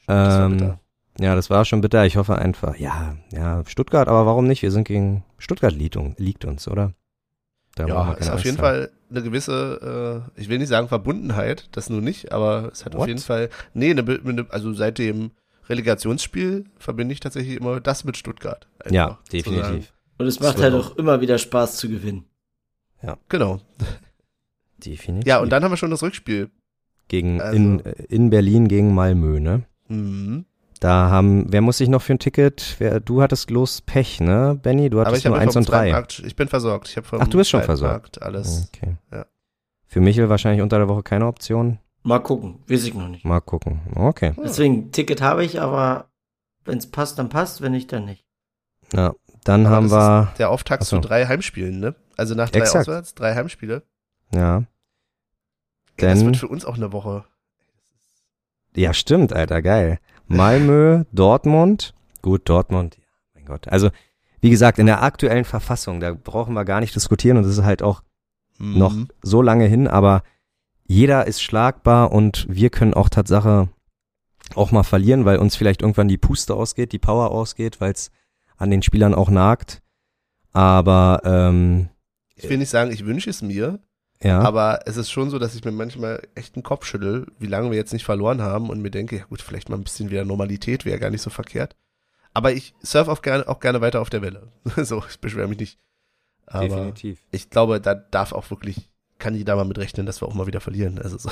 Das Ähm, ja, das war schon bitter. Ich hoffe einfach, ja, ja, Stuttgart, aber warum nicht? Wir sind gegen Stuttgart liegt uns, oder? Da Ja, ist auf jeden haben. Fall eine gewisse, äh, ich will nicht sagen Verbundenheit, das nur nicht, aber es hat auf What? jeden Fall, nee, eine, eine, also seit dem Relegationsspiel verbinde ich tatsächlich immer das mit Stuttgart. Einfach Ja, definitiv. Und es macht halt auch immer wieder Spaß zu gewinnen. Genau. Definitiv. Ja, und dann haben wir schon das Rückspiel. gegen also- in, in Berlin gegen Malmö, ne? Mhm. Da haben, wer muss sich noch für ein Ticket? Wer, du hattest bloß Pech, ne, Benny? Du hattest ich nur eins und drei. Markt, ich bin versorgt. Ich habe vom Ach, du bist schon versorgt. Markt alles. Okay. Ja. Für Michel wahrscheinlich unter der Woche keine Option. Mal gucken, weiß ich noch nicht. Mal gucken. Okay. Deswegen, Ticket habe ich, aber wenn es passt, dann passt, wenn nicht, dann nicht. Ja, dann Aber haben wir, Der Auftakt Ach so. zu drei Heimspielen, ne? Also nach drei Exakt. Auswärts, drei Heimspiele. ja. Ey, das Denn- wird für uns auch eine Woche. Ja, stimmt, Alter, geil. Malmö, Dortmund. Gut, Dortmund, ja, mein Gott. Also, wie gesagt, in der aktuellen Verfassung, da brauchen wir gar nicht diskutieren und das ist halt auch noch Mhm. so lange hin, aber jeder ist schlagbar und wir können auch Tatsache auch mal verlieren, weil uns vielleicht irgendwann die Puste ausgeht, die Power ausgeht, weil es an den Spielern auch nagt. Aber ähm, Ich will nicht sagen, ich wünsche es mir, ja, aber es ist schon so, dass ich mir manchmal echt den Kopf schüttel, wie lange wir jetzt nicht verloren haben und mir denke, ja gut, vielleicht mal ein bisschen wieder Normalität wäre gar nicht so verkehrt. Aber ich surf auch gerne, auch gerne weiter auf der Welle. so, ich beschwere mich nicht. Aber definitiv. ich glaube, da darf auch wirklich, kann jeder mal mit rechnen, dass wir auch mal wieder verlieren. Also so.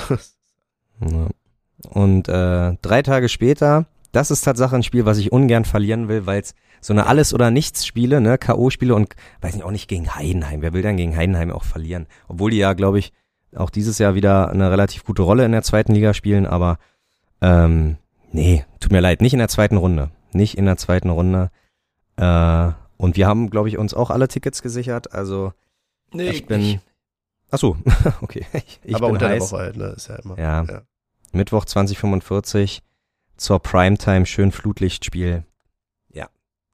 Ja. Und äh, drei Tage später, das ist Tatsache ein Spiel, was ich ungern verlieren will, weil es so eine Alles- oder Nichts-Spiele, ne, K.O.-Spiele und weiß nicht, auch nicht gegen Heidenheim. Wer will dann gegen Heidenheim auch verlieren? Obwohl die ja, glaube ich, auch dieses Jahr wieder eine relativ gute Rolle in der zweiten Liga spielen, aber ähm, nee, tut mir leid, nicht in der zweiten Runde. Nicht in der zweiten Runde. Äh, und wir haben, glaube ich, uns auch alle Tickets gesichert. Also Nee, ich bin. Ach so, okay. Ich, ich aber bin unter der heiß. Woche halt, ne? Ist ja immer. Ja. ja. Mittwoch 2045 zur Primetime schön Flutlichtspiel. Ja,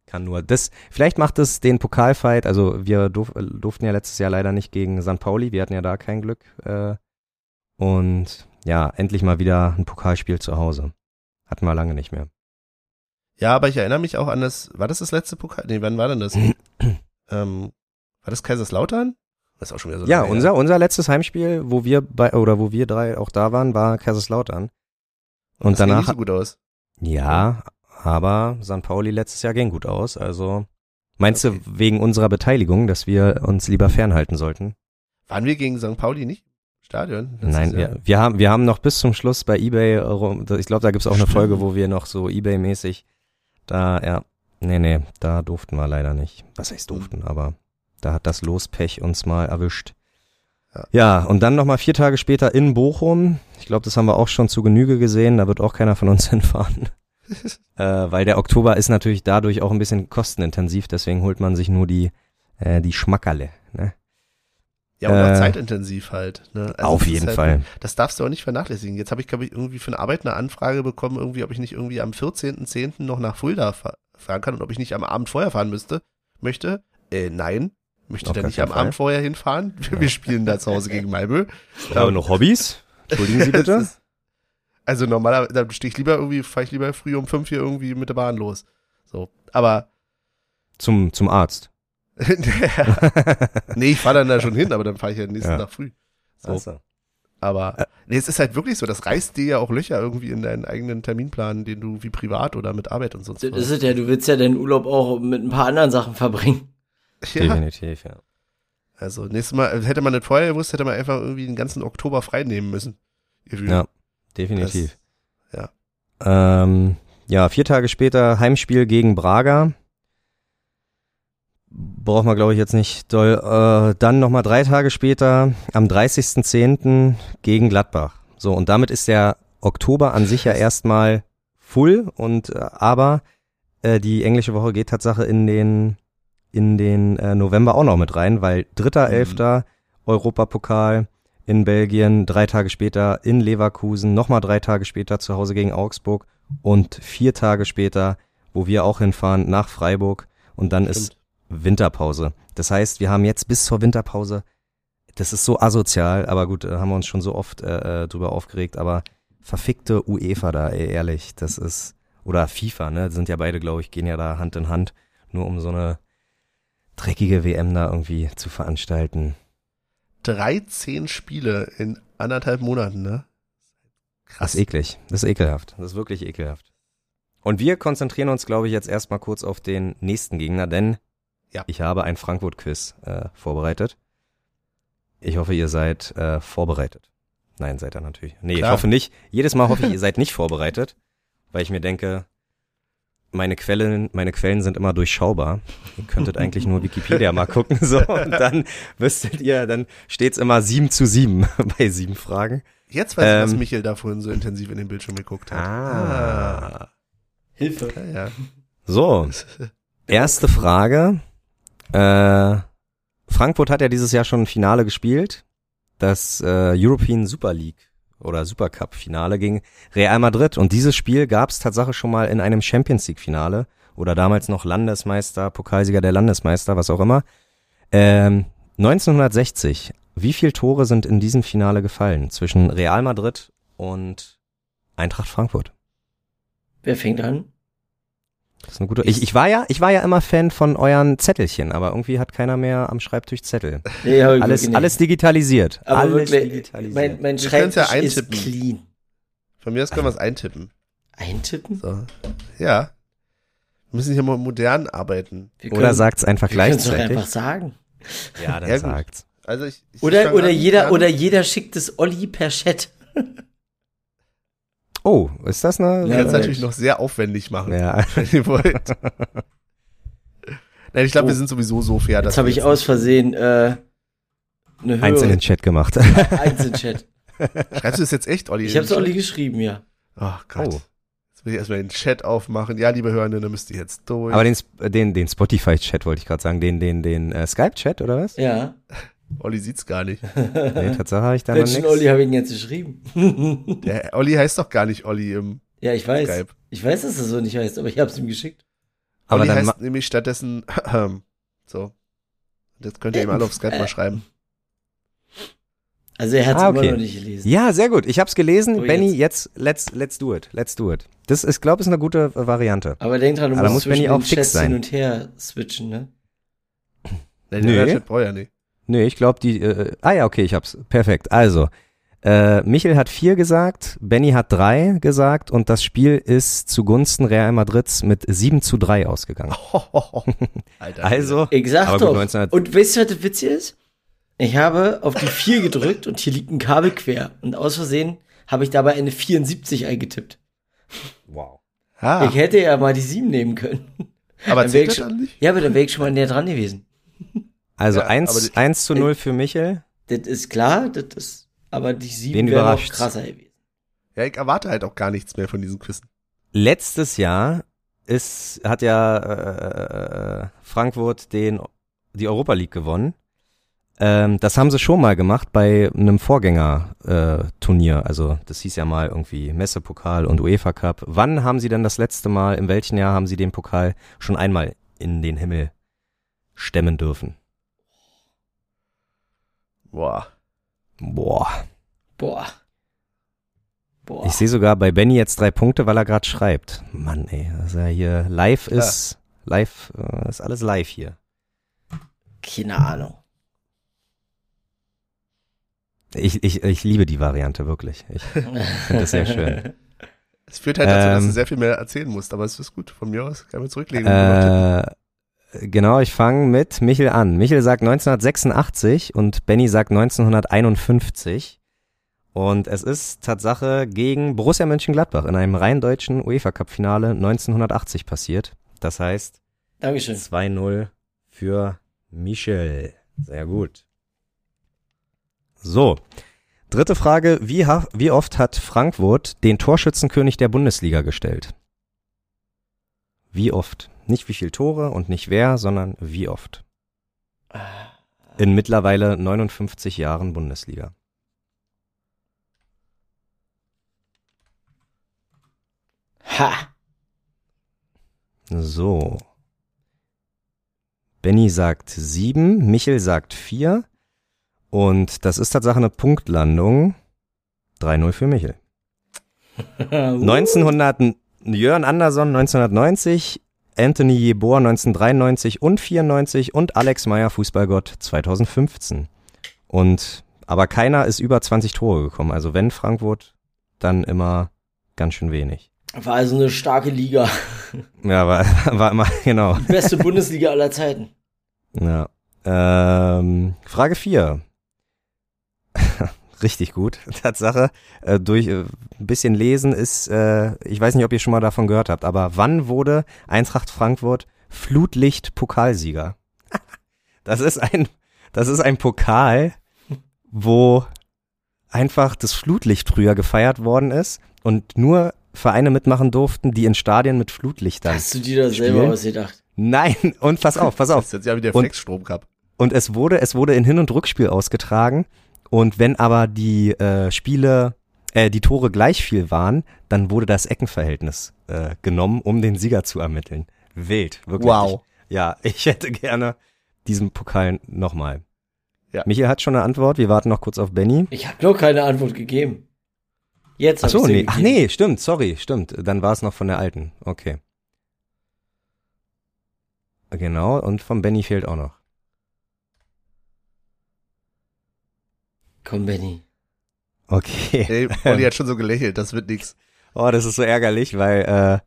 kann nur das. Vielleicht macht es den Pokalfight. Also wir durf, durften ja letztes Jahr leider nicht gegen St. Pauli. Wir hatten ja da kein Glück. Äh, und ja, endlich mal wieder ein Pokalspiel zu Hause. Hatten wir lange nicht mehr. Ja, aber ich erinnere mich auch an das, war das das letzte Pokal? Nee, wann war denn das? ähm, war das Kaiserslautern? Das ist auch schon wieder so Ja, her. unser unser letztes Heimspiel, wo wir bei oder wo wir drei auch da waren, war Kaiserslautern. Und das ging danach nicht so gut aus. Ja, aber St. Pauli letztes Jahr ging gut aus. Also meinst Okay. du wegen unserer Beteiligung, dass wir uns lieber fernhalten sollten? Waren wir gegen St. Pauli nicht? Stadion? Nein, Jahr? wir, wir haben wir haben noch bis zum Schluss bei eBay, rum- ich glaube, da gibt's auch eine Stimmt. Folge, wo wir noch so eBay-mäßig da, ja, nee, nee, da durften wir leider nicht. Was heißt durften, aber da hat das Lospech uns mal erwischt. Ja. Ja, und dann nochmal vier Tage später in Bochum. Ich glaube, das haben wir auch schon zu Genüge gesehen. Da wird auch keiner von uns hinfahren. äh, weil der Oktober ist natürlich dadurch auch ein bisschen kostenintensiv. Deswegen holt man sich nur die, äh, die Schmackerle. Ne? Ja, und auch Äh, zeitintensiv halt. Ne? Also Auf jeden halt, Fall. Das darfst du auch nicht vernachlässigen. Jetzt habe ich, glaube ich, irgendwie für eine Arbeit eine Anfrage bekommen, irgendwie, ob ich nicht irgendwie am 14.10. noch nach Fulda fa fahren kann und ob ich nicht am Abend vorher fahren müsste. Möchte? Äh, nein. Möchte Auf da nicht am Fall. Abend vorher hinfahren. Wir spielen da zu Hause gegen Malmö. Aber noch Hobbys? Entschuldigen Sie bitte. Also normalerweise, da stehe ich lieber irgendwie, fahre ich lieber früh um fünf hier irgendwie mit der Bahn los. So. Aber Zum, zum Arzt. nee, ich fahre dann da schon hin, aber dann fahre ich ja nächsten Ja. Tag früh. So. Also. Aber Äh. nee, es ist halt wirklich so, das reißt dir ja auch Löcher irgendwie in deinen eigenen Terminplan, den du wie privat oder mit Arbeit und sonst Das ist es ja, du willst ja deinen Urlaub auch mit ein paar anderen Sachen verbringen. Ja, Definitiv, ja. also nächstes Mal, hätte man nicht vorher gewusst, hätte man einfach irgendwie den ganzen Oktober frei nehmen müssen. Ja, definitiv. Das- Ähm, ja, vier Tage später Heimspiel gegen Braga. Braucht man, glaube ich, jetzt nicht doll. Äh, dann nochmal drei Tage später, am 30.10. gegen Gladbach. So, und damit ist der Oktober an sich ja erstmal full und äh, aber äh, die englische Woche geht Tatsache in den in den äh, November auch noch mit rein, weil dritter, Mhm. elfter Europapokal in Belgien, drei Tage später in Leverkusen, nochmal drei Tage später zu Hause gegen Augsburg und vier Tage später, wo wir auch hinfahren, nach Freiburg und dann ist Stimmt. Winterpause. Das heißt, wir haben jetzt bis zur Winterpause, das ist so asozial, aber gut, da haben wir uns schon so oft äh, äh, drüber aufgeregt, aber verfickte UEFA da, ey, ehrlich, das ist, oder FIFA, ne, sind ja beide, glaube ich, gehen ja da Hand in Hand, nur um so eine dreckige WM da irgendwie zu veranstalten. 13 Spiele in anderthalb Monaten, ne? Das ist eklig. Das ist ekelhaft. Das ist wirklich ekelhaft. Und wir konzentrieren uns, glaube ich, jetzt erstmal kurz auf den nächsten Gegner, denn Ja. ich habe ein Frankfurt-Quiz äh, vorbereitet. Ich hoffe, ihr seid äh, vorbereitet. Nein, seid ihr natürlich. Nee, Klar. ich hoffe nicht. Jedes Mal hoffe ich, ihr seid nicht vorbereitet, weil ich mir denke, meine Quellen, meine Quellen sind immer durchschaubar. Ihr könntet eigentlich nur Wikipedia mal gucken, so, und dann wüsstet ihr, dann steht's immer 7 zu 7 bei sieben Fragen. Jetzt weiß ich, was Ähm. Michael da vorhin so intensiv in den Bildschirm geguckt hat. Ah. Hilfe. Ja, ja. So, erste Frage. Äh, Frankfurt hat ja dieses Jahr schon ein Finale gespielt. Das äh, European Super League oder Supercup Finale gegen Real Madrid. Und dieses Spiel gab es tatsächlich schon mal in einem Champions League Finale oder damals noch Landesmeister, Pokalsieger der Landesmeister, was auch immer. Ähm, 1960. Wie viele Tore sind in diesem Finale gefallen zwischen Real Madrid und Eintracht Frankfurt? Wer fängt an? Das ist eine gute. Ich, ich war ja, ich war ja immer Fan von euren Zettelchen, aber irgendwie hat keiner mehr am Schreibtisch Zettel. Nee, Alles, alles digitalisiert. Aber alles wirklich, digitalisiert. mein, mein können's ja Schreibtisch ist clean. Von mir aus können wir es eintippen. Eintippen? So. Ja. Wir müssen hier mal modern arbeiten. Wir Oder sagt's einfach wir können's doch gleichzeitig. einfach sagen. Ja, dann Ja, sagt's. Also ich, ich Oder, oder jeder, oder jeder schickt es Olli per Chat. Oh, ist das eine? Ja, aber- natürlich noch sehr aufwendig machen, Ja. wenn ihr wollt. Nein, ich glaube, wir sind sowieso so fair, dass Jetzt habe ich aus Versehen äh, eine Eins in Höhe. den Chat gemacht. Eins in Chat. Schreibst du das jetzt echt, Olli? Ich habe es Olli geschrieben, ja. Oh Gott. Oh. Jetzt will ich erstmal den Chat aufmachen. Ja, liebe Hörende, dann müsst ihr jetzt durch. Aber den, den, den Spotify-Chat wollte ich gerade sagen, den, den, den äh, Skype-Chat oder was? Ja. Olli sieht's gar nicht. Nee, Tatsache habe ich da noch Welchen nichts. Olli habe ich denn jetzt geschrieben? Der Olli heißt doch gar nicht Olli im ja, ich weiß. Skype. Ich weiß, dass das so nicht heißt, aber ich habe es ihm geschickt. Aber Olli dann heißt nämlich stattdessen so. Das könnt ihr ihm alle auf Skype mal schreiben. Also er hat es Ah, immer okay. noch nicht gelesen. Ja, sehr gut. Ich hab's gelesen. So, Benny, jetzt. jetzt, let's, let's do it. Let's do it. Das ist, glaube ich, eine gute äh, Variante. Aber denk dran, du Aber musst muss Benny zwischen auch fix Chats sein. hin und her switchen, ne? Nein, Nö. der Chat braucht ja nicht. Nee, ich glaube, die. Äh, ah ja, okay, ich hab's. Perfekt. Also, äh, Michel hat vier gesagt, Benny hat drei gesagt und das Spiel ist zugunsten Real Madrids mit 7 zu 3 ausgegangen. Alter. Also, Ich sag Aber gut, doch. 1900 und weißt du, was das Witz ist? Ich habe auf die 4 gedrückt und hier liegt ein Kabel quer. Und aus Versehen habe ich dabei eine 74 eingetippt. wow. Ah, Ich hätte ja mal die 7 nehmen können. aber dann wär zählt dann nicht? Ja, aber dann wäre ich schon mal näher dran gewesen. Also Ja, aber eins die- 1 zu 0 für Michel. Das ist klar, das ist, aber die 7 Wen wäre noch krasser gewesen. Ja, ich erwarte halt auch gar nichts mehr von diesen Quizzen. Letztes Jahr ist, hat ja äh, Frankfurt den, die Europa League gewonnen. Ähm, das haben sie schon mal gemacht bei einem Vorgängerturnier. Äh, also das hieß ja mal irgendwie Messepokal und UEFA Cup. Wann haben sie denn das letzte Mal, in welchem Jahr haben sie den Pokal schon einmal in den Himmel stemmen dürfen? Boah. Boah. Boah. Boah. Ich sehe sogar bei Benny jetzt drei Punkte, weil er gerade schreibt. Mann, ey, ja hier live Ja. ist, live, äh, ist alles live hier. Keine Ahnung. Ich, ich, ich liebe die Variante wirklich. Ich finde das sehr schön. Es führt halt dazu, dass Ähm, du sehr viel mehr erzählen musst, aber es ist gut. Von mir aus kann man zurücklegen. Äh, genau, ich fange mit Michel an. Michel sagt 1986 und Benny sagt 1951. Und es ist Tatsache gegen Borussia Mönchengladbach in einem rein deutschen UEFA Cup Finale 1980 passiert. Das heißt Dankeschön. 2-0 für Michel. Sehr gut. So. Dritte Frage. Wie, wie oft hat Frankfurt den Torschützenkönig der Bundesliga gestellt? Wie oft? Nicht wie viel Tore und nicht wer, sondern wie oft? In mittlerweile 59 Jahren Bundesliga. Ha! So. Benny sagt sieben, Michel sagt vier. Und das ist tatsächlich eine Punktlandung. 3-0 für Michel. 1900, Jörn Anderson 1990, Anthony Jeboer 1993 und 94 und Alex Meyer Fußballgott 2015. Und, aber keiner ist über 20 Tore gekommen. Also wenn Frankfurt, dann immer ganz schön wenig. War also eine starke Liga. Ja, war, war immer, genau. Die beste Bundesliga aller Zeiten. Ja. Ähm, Frage 4. richtig gut. Tatsache, äh, durch äh, ein bisschen lesen ist, äh, ich weiß nicht, ob ihr schon mal davon gehört habt, aber wann wurde Eintracht Frankfurt Flutlicht-Pokalsieger? das ist ein, das ist ein Pokal, wo einfach das Flutlicht früher gefeiert worden ist und nur Vereine mitmachen durften, die in Stadien mit Flutlichtern. Hast du dir das selber Spielen? ausgedacht? Nein, und pass auf, pass Das auf. ist jetzt ja wie der Und- Flex-Strom Cup. Und es wurde, es wurde in Hin- und Rückspiel ausgetragen. Und wenn aber die äh, Spiele, äh, die Tore gleich viel waren, dann wurde das Eckenverhältnis äh, genommen, um den Sieger zu ermitteln. Wild, wirklich. Wow. Ich, ja, ich hätte gerne diesen Pokal nochmal. Ja. Michael hat schon eine Antwort. Wir warten noch kurz auf Benny. Ich habe noch keine Antwort gegeben. Jetzt Ach so, nee, ach nee, stimmt, sorry, stimmt. Dann war es noch von der alten. Okay. Genau, und von Benny fehlt auch noch. Komm, Benny. Okay. Ey, Olli hat schon so gelächelt, das wird nix. Oh, das ist so ärgerlich, weil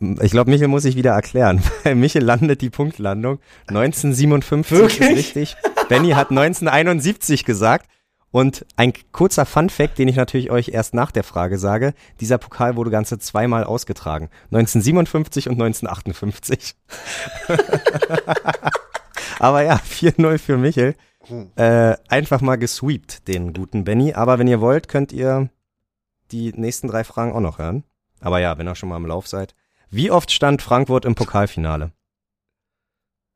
äh, ich glaube, Michel muss sich wieder erklären. Bei Michel landet die Punktlandung 1957 Wirklich? ist richtig. Benny hat 1971 gesagt. Und ein kurzer Fun-Fact, den ich natürlich euch erst nach der Frage sage, dieser Pokal wurde ganze zweimal ausgetragen. 1957 und 1958. Aber ja, 4-0 für Michel. Äh, einfach mal gesweept, den guten Benny. Aber wenn ihr wollt, könnt ihr die nächsten drei Fragen auch noch hören. Aber ja, wenn ihr schon mal im Lauf seid. Wie oft stand Frankfurt im Pokalfinale?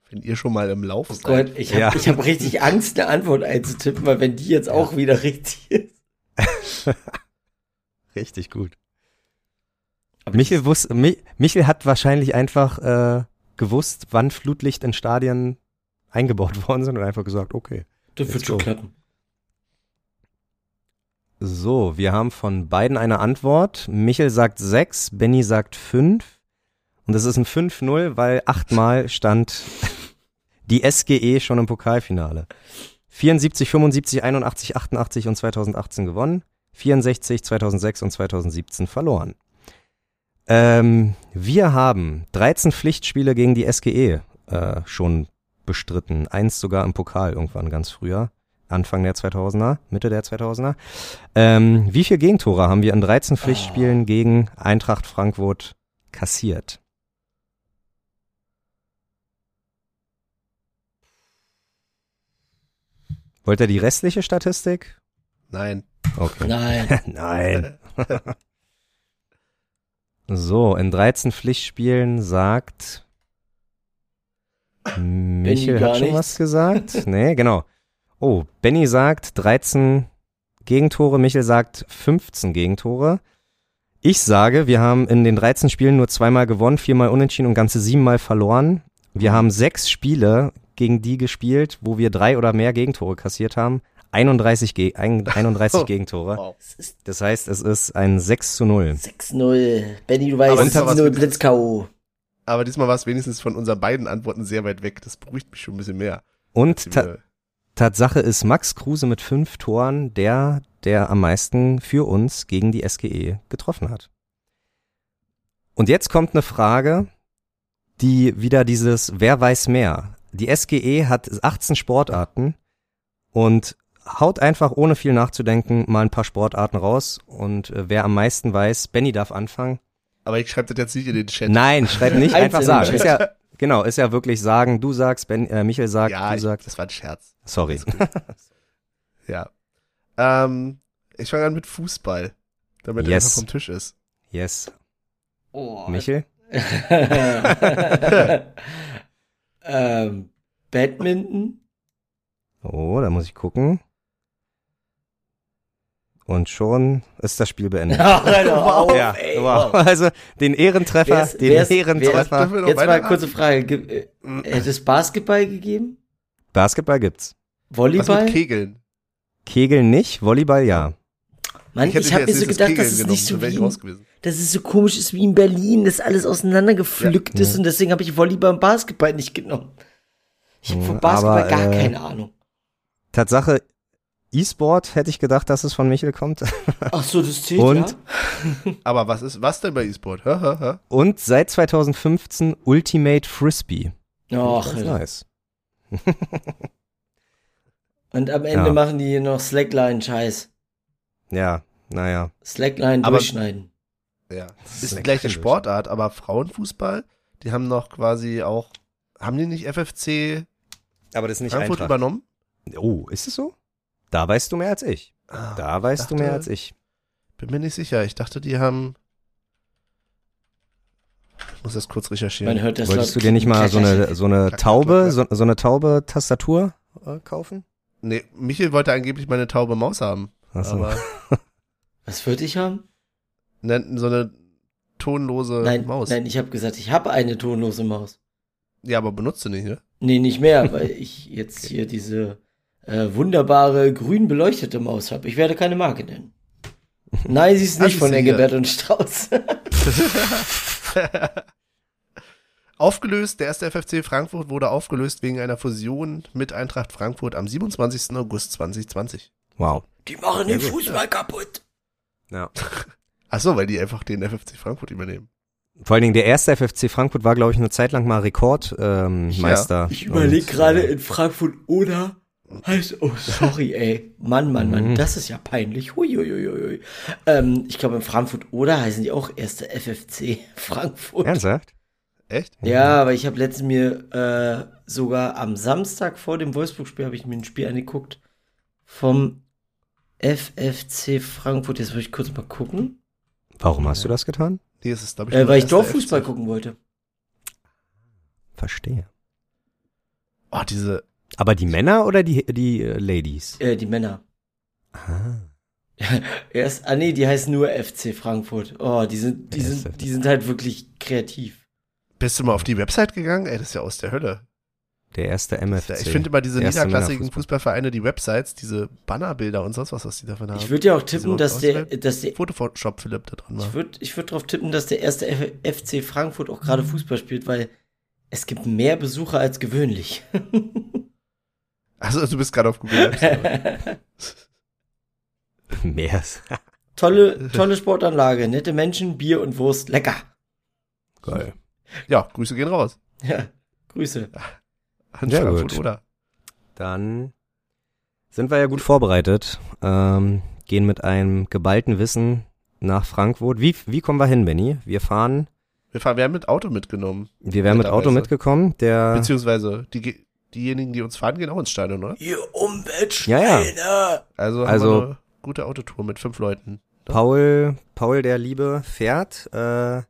Wenn ihr schon mal im Lauf Oh seid. Gott, ich habe Ja. ich hab richtig Angst, eine Antwort einzutippen, weil wenn die jetzt auch wieder richtig ist. Richtig gut. Aber Michel, wus Mi Michel hat wahrscheinlich einfach äh, gewusst, wann Flutlicht in Stadien eingebaut worden sind und einfach gesagt, okay. Das wird schon klappen. So, wir haben von beiden eine Antwort. Michel sagt sechs, Benny sagt fünf. Und das ist ein 5-0, weil achtmal stand die SGE schon im Pokalfinale. 74, 75, 81, 88 und 2018 gewonnen. 64, 2006 und 2017 verloren. Ähm, wir haben 13 Pflichtspiele gegen die SGE äh, schon bestritten. Eins sogar im Pokal irgendwann ganz früher. Anfang der 2000er, Mitte der 2000er. Ähm, wie viele Gegentore haben wir in 13 Pflichtspielen gegen Eintracht Frankfurt kassiert? Wollt ihr die restliche Statistik? Nein. Okay. Nein. Nein. so, in 13 Pflichtspielen sagt Michel gar hat schon nichts. was gesagt. nee, genau. Oh, Benny sagt 13 Gegentore, Michel sagt 15 Gegentore. Ich sage, wir haben in den 13 Spielen nur zweimal gewonnen, viermal unentschieden und ganze siebenmal verloren. Wir haben sechs Spiele gegen die gespielt, wo wir drei oder mehr Gegentore kassiert haben. 31, Ge ein- 31 Gegentore. Wow. Das heißt, es ist ein 6 zu 0. 6-0. Benny, du weißt, das ist doch was 6-0 mit- Blitz-K.O. Aber diesmal war es wenigstens von unseren beiden Antworten sehr weit weg. Das beruhigt mich schon ein bisschen mehr. Und ta Tatsache ist Max Kruse mit fünf Toren der, der am meisten für uns gegen die SGE getroffen hat. Und jetzt kommt eine Frage, die wieder dieses Wer weiß mehr. Die SGE hat 18 Sportarten und haut einfach ohne viel nachzudenken mal ein paar Sportarten raus und äh, wer am meisten weiß, Benny darf anfangen. Aber ich schreibe das jetzt nicht in den Chat. Nein, schreib nicht, einfach sagen. im Ist ja, genau, ist ja wirklich sagen, du sagst, ben, äh, Michael sagt, ja, du sagst. das war ein Scherz. Sorry. Ja. Ähm, ich fange an mit Fußball. Damit er Yes. einfach vom Tisch ist. Yes. Oh. Michel? ähm, Badminton? Oh, da muss ich gucken. Und schon ist das Spiel beendet. Ach, Alter, auf, ja, ey, wow. wow. Also den Ehrentreffer, Wer ist- den wer ist- wer ist- Ehrentreffer. Noch Jetzt mal weiterraten? kurze Frage. Ge- äh, Hätte es Basketball gegeben? Basketball gibt's. Was Volleyball? mit Kegeln? Kegeln nicht, Volleyball ja. Mann, ich, hätte habe mir so gedacht, Kegeln dass es genommen, nicht so ich wie, dass es so komisch ist wie in Berlin, dass alles auseinandergepflückt ist und deswegen habe ich Volleyball und Basketball nicht genommen. Ich habe Ja, von Basketball aber, gar äh, keine Ahnung. Tatsache, E-Sport hätte ich gedacht, dass es von Michel kommt. Ach so, das zählt und- ja. Aber was ist, was denn bei E-Sport? Und seit 2015 Ultimate Frisbee. Ach, Alter. nice. Und am Ende Ja. machen die hier noch Slackline-Scheiß. Ja, naja. Slackline Aber- durchschneiden. Ja. Das Ist die eine gleiche Sportart, aber Frauenfußball, die haben noch quasi auch, haben die nicht FFC Aber das ist nicht Frankfurt Eintracht. übernommen? Oh, ist es so? Da weißt du mehr als ich. Ah, Da weißt du dachte- mehr als ich. Bin mir nicht sicher. Ich dachte, die haben. Ich muss das kurz recherchieren. Man hört das Wolltest du dir nicht mal so eine, so eine Taube, so, so eine Taube-Tastatur äh, kaufen? Nee, Michel wollte angeblich meine taube Maus haben. Ach so. Aber Was würde ich haben? ne, so eine tonlose Nein, Maus. nein, ich habe gesagt, ich habe eine tonlose Maus. Ja, aber benutzt du nicht, ne? Nee, nicht mehr, weil ich jetzt hier diese äh, wunderbare grün beleuchtete Maus habe. Ich werde keine Marke nennen. Nein, sie ist nicht von. Engelbert und Strauß. Aufgelöst, der erste FFC Frankfurt wurde aufgelöst wegen einer Fusion mit Eintracht Frankfurt am 27. August 2020. Wow. Die machen den Fußball kaputt. Ja. Ach so, weil die einfach den FFC Frankfurt übernehmen. Vor allen Dingen der erste FFC Frankfurt war, glaube ich, eine Zeit lang mal Rekordmeister. Ähm, Ja. Ich überlege gerade äh, in Frankfurt oder heißt, oh sorry, ey. Mann, Mann, Mann, Mhm. das ist ja peinlich. Huiuiuiui. Ähm, ich glaube in Frankfurt oder heißen die auch erste FFC Frankfurt. Ernsthaft? Echt? Ja, aber ich habe letztens mir äh, sogar am Samstag vor dem Wolfsburg-Spiel habe ich mir ein Spiel angeguckt vom FFC Frankfurt. Jetzt muss ich kurz mal gucken, Warum hast du das getan? Nee, es ist, ich, äh, weil ich Dorffußball gucken wollte. Verstehe. Oh, diese, Aber die Männer oder die, die äh, Ladies? Äh, die Männer. Ah. Erst, ah nee, die heißen nur FC Frankfurt. Oh, die sind, die sind, die sind halt wirklich kreativ. bist du mal auf die Website gegangen? Ey, das ist ja aus der Hölle. Der erste MFC. Ich finde immer diese niederklassigen. Fußballvereine, die Websites, diese Bannerbilder und sonst was, was die davon haben. Ich würde ja auch tippen, dass der, dass der, Photoshop Philipp da drin war. ich würde, ich würde darauf tippen, dass der erste F FC Frankfurt auch gerade Fußball spielt, weil es gibt mehr Besucher als gewöhnlich. Also du bist gerade auf Google Maps. Mehr. tolle, tolle Sportanlage, nette Menschen, Bier und Wurst, lecker. Geil. ja, Grüße gehen raus. Ja, Grüße. An Sehr Frankfurt, gut. oder? Dann sind wir ja gut vorbereitet. Ähm, gehen mit einem geballten Wissen nach Frankfurt. Wie, wie kommen wir hin, Benny? Wir fahren, Wir, fahren, wir haben mit Auto mitgenommen. wir wären mit Auto mitgekommen. Der, Beziehungsweise die, diejenigen, die uns fahren, gehen auch ins Stadion, oder? Ihr Umwelt, Ja, ja. Also, Also- eine gute Autotour mit fünf Leuten. Paul, Paul der Liebe fährt. Äh,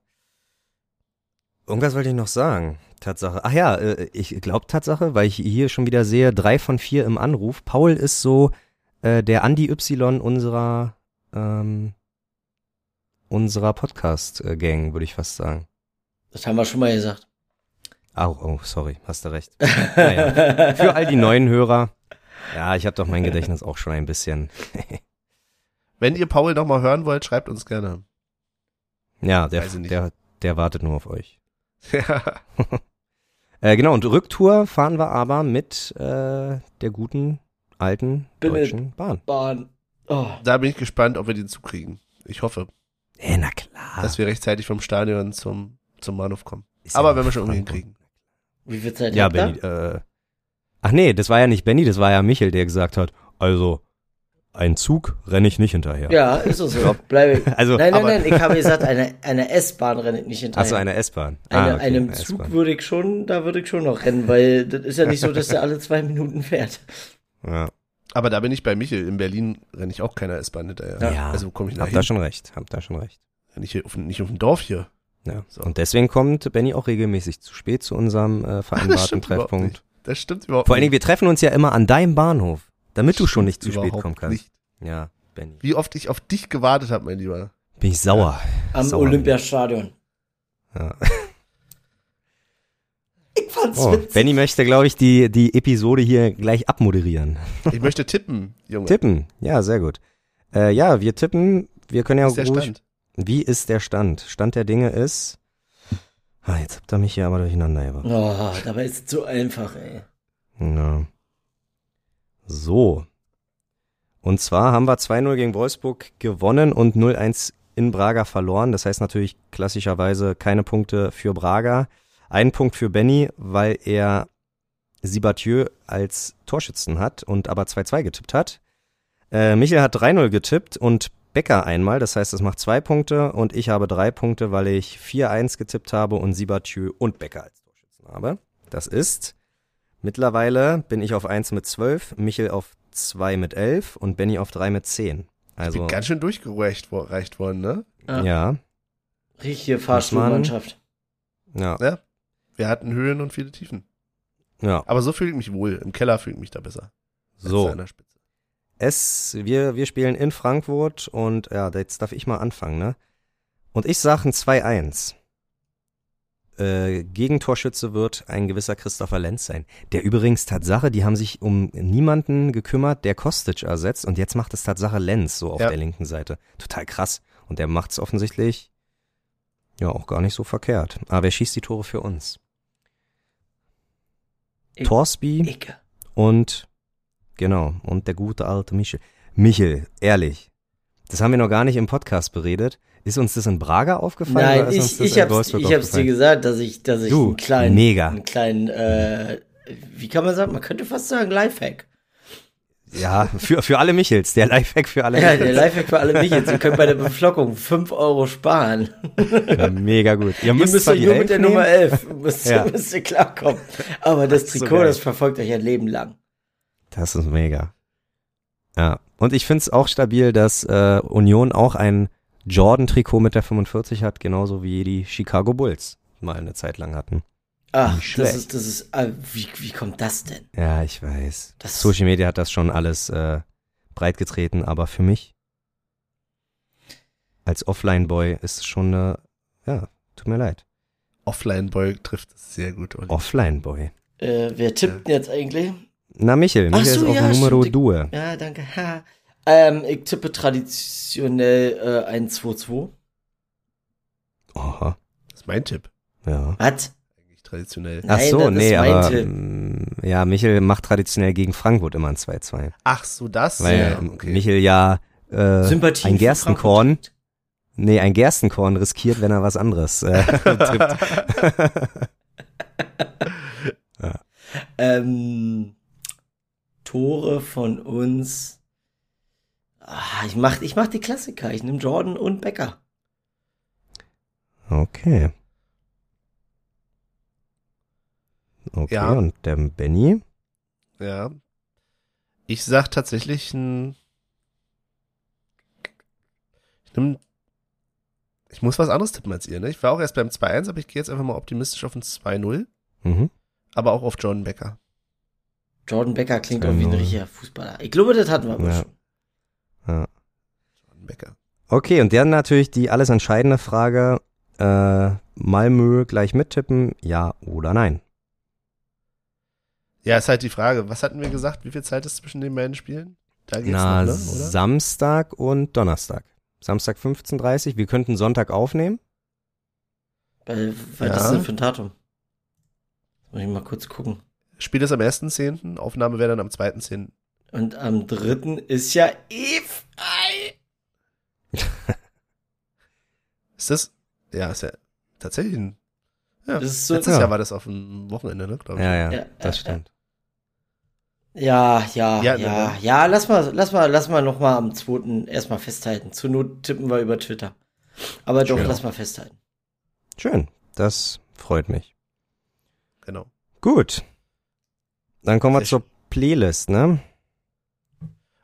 irgendwas wollte ich noch sagen. Tatsache. Ach ja, äh, ich glaube Tatsache, weil ich hier schon wieder sehe, drei von vier im Anruf. Paul ist so äh, der Andy Y unserer ähm, unserer Podcast-Gang, würde ich fast sagen. Das haben wir schon mal gesagt. Oh, oh, sorry, hast du recht. Naja, für all die neuen Hörer. Ja, ich habe doch mein Gedächtnis auch schon ein bisschen. Wenn ihr Paul noch mal hören wollt, schreibt uns gerne. Ja, der, der, der wartet nur auf euch. Ja. Äh, genau, und Rücktour fahren wir aber mit äh, der guten alten Bitte. Deutschen Bahn. Bahn. Oh, da bin ich gespannt, ob wir den Zug kriegen. Ich hoffe, Äh, na klar. dass wir rechtzeitig vom Stadion zum, zum Bahnhof kommen. Ist ja Aber noch wenn wir schon irgendwie hinkriegen. Wie viel Zeit Ja, habt? Benny. Äh, ach nee, das war ja nicht Benny, das war ja Michel, der gesagt hat, also ein Zug renne ich nicht hinterher. Ja, ist es so. Bleibe. Also, nein, nein, aber- nein, ich habe gesagt, eine, eine S-Bahn renne ich nicht hinterher. Achso, eine S-Bahn. Eine, ah, okay, einem eine Zug würde ich schon, da würde ich schon noch rennen, weil das ist ja nicht so, dass der alle zwei Minuten fährt. Ja, Aber da bin ich bei Michel. In Berlin renne ich auch keiner S-Bahn hinterher. ja. Also komme ich hab nach da schon recht, hab da schon recht. Nicht, hier auf, nicht auf dem Dorf hier. Ja. So. Und deswegen kommt Benny auch regelmäßig zu spät zu unserem äh, vereinbarten Treffpunkt. nicht. Das stimmt überhaupt Vor allen Dingen, nicht. wir treffen uns ja immer an deinem Bahnhof, damit du schon nicht zu spät kommen kannst. Nicht. Ja, Benny. Wie oft ich auf dich gewartet habe, mein Lieber. Bin ich sauer. Am Sauer. Olympiastadion. Ja. Ich fand's Oh, witzig. Benny möchte, glaube ich, die, die Episode hier gleich abmoderieren. Ich möchte tippen, Junge. Tippen, ja, sehr gut. Äh, ja, wir tippen, wir können ja ruhig- Stand? Wie ist der Stand? Stand der Dinge ist. Ah, jetzt habt ihr mich hier aber durcheinander gebracht. Oh, dabei ist es so einfach, ey. Ja. So. Und zwar haben wir 2-0 gegen Wolfsburg gewonnen und 0-1 in Braga verloren. Das heißt natürlich klassischerweise keine Punkte für Braga. Ein Punkt für Benny, weil er Sibatieu als Torschützen hat und aber 2-2 getippt hat. Äh, Michel hat 3-0 getippt und Becker einmal, das heißt, es macht zwei Punkte und ich habe drei Punkte, weil ich 4-1 getippt habe und Sibatieu und Becker als Torschützen habe. Das ist, mittlerweile bin ich auf 1 mit 12, Michel auf 2 mit 11 und Benny auf 3 mit 10. Also Also, ganz schön durchgereicht wo- reicht worden, ne? ja, Richtige Fahrstuhlmannschaft. ja, Ja. Wir hatten Höhen und viele Tiefen. ja. Aber so fühle ich mich wohl. Im Keller fühle ich mich da besser. So. Es, wir, wir spielen in Frankfurt und ja, jetzt darf ich mal anfangen, ne? Und ich sage ein 2-1. Äh, Gegentorschütze wird ein gewisser Christopher Lenz sein. Der übrigens Tatsache, die haben sich um niemanden gekümmert, der Kostic ersetzt und jetzt macht es Tatsache Lenz so auf Ja. der linken Seite. Total krass. Und der macht es offensichtlich ja auch gar nicht so verkehrt. Aber wer schießt die Tore für uns? Ich- Torsby Icke. und genau, und der gute alte Michel. Michel, ehrlich, das haben wir noch gar nicht im Podcast beredet. Ist uns das in Braga aufgefallen? Nein, ich, ich hab's, ich hab's dir gesagt, dass ich, dass ich Du, einen kleinen, mega. einen kleinen, äh, wie kann man sagen, man könnte fast sagen Lifehack. Ja, für, für alle Michels, der Lifehack für alle Ja, der Michels. Lifehack für alle mich jetzt. Ihr könnt bei der Beflockung 5 Euro sparen. Ja, mega gut. Ihr Ihr müsst, müsst zwar euch die nur Elf mit der nehmen. Nummer 11, müsst, Ja. müsst ihr klarkommen. Aber das Das so Trikot, geil. das verfolgt euch ein Leben lang. Das ist mega. Ja, und ich find's auch stabil, dass äh, Union auch ein Jordan-Trikot mit der 45 hat, genauso wie die Chicago Bulls mal eine Zeit lang hatten. Ach, das ist, das ist, äh, wie, wie kommt das denn? Ja, ich weiß. Das- Social Media hat das schon alles äh, breitgetreten, aber für mich als Offline-Boy ist es schon eine, ja, tut mir leid. Offline-Boy trifft es sehr gut. Offline-Boy. Äh, wer tippt denn jetzt eigentlich? Na, Michel, Ach Michel so, ist auf ja, Numero stimmt. Due. Ja, danke. Ha. Ähm, ich tippe traditionell äh, 1-2-2. Aha, Das ist mein Tipp. ja. Was? Eigentlich traditionell. Ach Nein, so, das ist nee, mein aber Tipp. mm, ja, Michel macht traditionell gegen Frankfurt immer ein 2-2. Ach so, das? Weil ja, okay. Michel ja äh, Sympathie ein Gerstenkorn, nee, ein Gerstenkorn riskiert, wenn er was anderes äh, tippt. Ähm, Tore von uns. Ah, ich mach, ich mach die Klassiker. Ich nehme Jordan und Becker. Okay. Okay, Ja. und der Benny? Ja. Ich sag tatsächlich ein. Ich nehm, Ich muss was anderes tippen als ihr, ne? Ich war auch erst beim 2-1, aber ich gehe jetzt einfach mal optimistisch auf ein 2-0. Mhm. Aber auch auf Jordan Becker. Jordan Becker klingt Zwei auch wie ein richtiger Fußballer. Ich glaube, das hatten wir aber Ja. schon. Jordan Becker. Okay, und dann natürlich die alles entscheidende Frage, äh, Malmö gleich mittippen, ja oder nein? Ja, ist halt die Frage. Was hatten wir gesagt? Wie viel Zeit ist zwischen den beiden Spielen? Da geht's Na, noch, ne? Oder? Samstag und Donnerstag. Samstag 15.30 wir könnten Sonntag aufnehmen. Weil, was Ja. ist denn für ein Datum? Muss ich mal kurz gucken. Spiel ist am 1.10., Aufnahme wäre dann am 2.10. Und am dritten ist ja frei. Ist das? Ja, ist ja tatsächlich ein. Ja, Das ist so- letztes Ja. Jahr war das auf dem Wochenende, ne, glaube ich. Ja, ja, Ja, das ja, stimmt. Ja, ja, Ja, ja, ne, ja, ne? lass mal, lass mal, lass mal noch mal am zweiten erstmal festhalten. Zur Not tippen wir über Twitter. Aber doch, Schön. lass mal festhalten. Schön, das freut mich. Genau. Gut. Dann kommen wir Sehr zur Playlist, ne?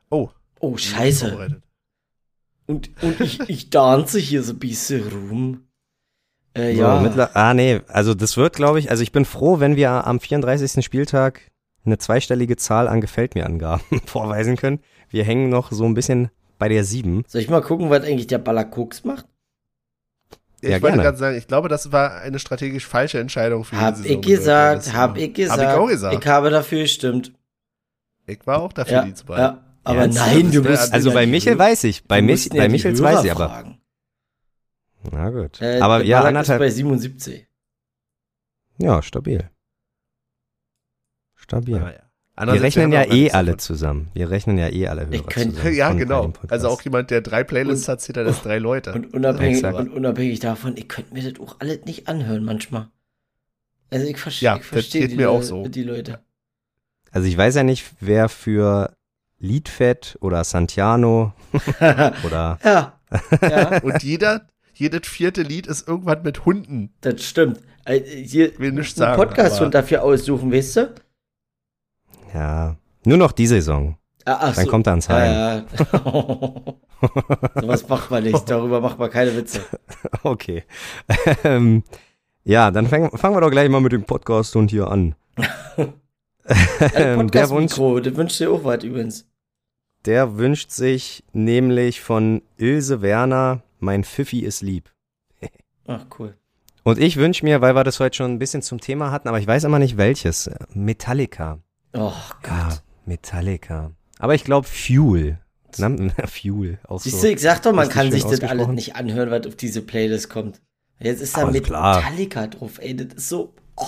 Oh, Oh, scheiße. Und, und ich, ich dance hier so ein bisschen rum. Äh, So, ja. mittler- ah, nee, also das wird, glaube ich, also ich bin froh, wenn wir am 34. Spieltag eine zweistellige Zahl an Gefällt mir Angaben vorweisen können. Wir hängen noch so ein bisschen bei der 7. Soll ich mal gucken, was eigentlich der Baller Koks macht? Ich Ja, wollte gerade sagen, ich glaube, das war eine strategisch falsche Entscheidung für Hab die ich Saison. gesagt, Das- hab ich gesagt. Hab ich auch gesagt. Ich habe dafür gestimmt. Ich war auch dafür, Ja, die zu behalten. ja. Aber Ernst? nein, du musst. Also ja bei Michel weiß ich, bei, Mich, ja bei Michels Hörer weiß ich aber. fragen. Na gut. Äh, aber ja, Ballack ist anderthalb, bei 77. ja, stabil. Stabil. Naja. Wir rechnen ja eh alle zusammen. Wir rechnen ja eh alle Ich Hörer könnte- zusammen. Ja, genau. Also auch jemand, der drei Playlists hat, zählt er das drei Leute. Und unabhängig, Exakt. und unabhängig davon, ich könnte mir das auch alles nicht anhören manchmal. Also ich, verste Ja, ich das verstehe geht die, mir auch Le- so. die Leute. Also ich weiß ja nicht, wer für Liedfett oder Santiano oder Ja, ja, Und jeder, jedes vierte Lied ist irgendwann mit Hunden. das stimmt. Äh, Hier Will einen sagen, Podcast aber- und dafür aussuchen, weißt du? Ja, nur noch die Saison. Ah, ach Dann so. kommt er ans Heim. Ja, ja. Sowas macht man nicht. Darüber macht man keine Witze. Okay. Ähm, ja, dann fang, fangen wir doch gleich mal mit dem Podcast und hier an. Ein Ähm, der, Wunsch, Podcast-Mikro, das wünscht dir auch was übrigens. der wünscht sich nämlich von Ilse Werner, mein Pfiffi ist lieb. Ach, cool. Und ich wünsche mir, weil wir das heute schon ein bisschen zum Thema hatten, aber ich weiß immer nicht welches. Metallica. Oh Gott. Ja, Metallica. Aber ich glaube Fuel. Fuel. Auch Siehst so. du, ich sag doch, man kann sich das alles nicht anhören, was auf diese Playlist kommt. Jetzt ist da Aber mit klar. Metallica drauf, ey, das ist so. Oh.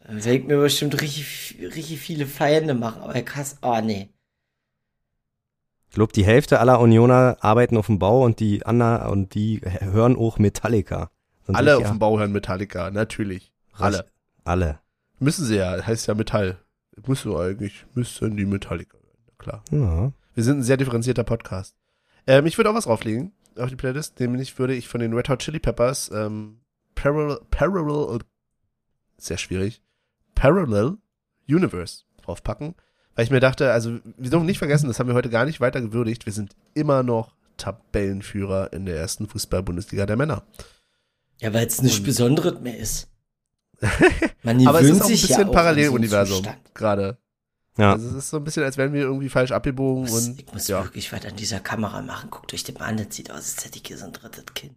Da werd ich mir bestimmt richtig, richtig viele Feinde machen, aber krass, oh nee. Ich glaube, die Hälfte aller Unioner arbeiten auf dem Bau und die anderen und die hören auch Metallica. Sind Alle sich auf dem Bau hören Metallica, natürlich. Alle. Alle. Müssen sie ja, heißt ja Metall. Müssen eigentlich, müssen die Metallica klar. Ja. Wir sind ein sehr differenzierter Podcast. Ähm, ich würde auch was drauflegen auf die Playlist, nämlich würde ich von den Red Hot Chili Peppers ähm, Parallel, Parallel, sehr schwierig, Parallel Universe draufpacken, weil ich mir dachte, also wir dürfen nicht vergessen, das haben wir heute gar nicht weiter gewürdigt, wir sind immer noch Tabellenführer in der ersten Fußball-Bundesliga der Männer. Ja, weil es nichts Und- Besonderes mehr ist. Man Aber es ist auch ein ja bisschen einen Paralleluniversum gerade. Ja. Also es ist so ein bisschen, als wären wir irgendwie falsch abgebogen Ich muss, und ich muss ja. wirklich was an dieser Kamera machen. Guckt euch den mal an, das sieht aus, als hätte ich hier so ein drittes Kind.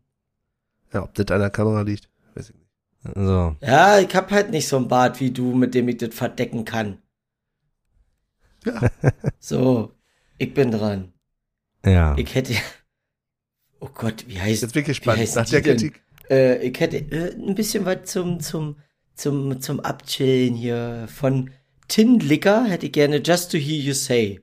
ja, ob das an der Kamera liegt, weiß ich nicht. So. Ja, ich hab halt nicht so ein Bart wie du, mit dem ich das verdecken kann. Ja. So, ich bin dran. Ja. Ich hätte. Oh Gott, wie heißt Jetzt bin ich Wie gespannt nach der? Kritik. Äh, ich hätte äh, ein bisschen was zum, zum, zum, zum Abchillen hier. Von Tin Licker hätte ich gerne Just to Hear You Say.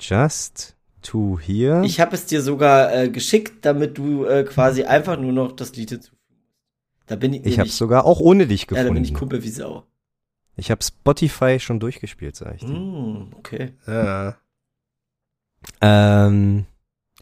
Just to hear. Ich habe es dir sogar äh, geschickt, damit du äh, quasi einfach nur noch das Lied hinzufügen musst. Da bin ich, Ich habe sogar auch ohne dich Ja, gefunden. da bin ich Kumpel wie Sau. ich habe Spotify schon durchgespielt, sag ich dir. Hm, okay. Ja. Ähm,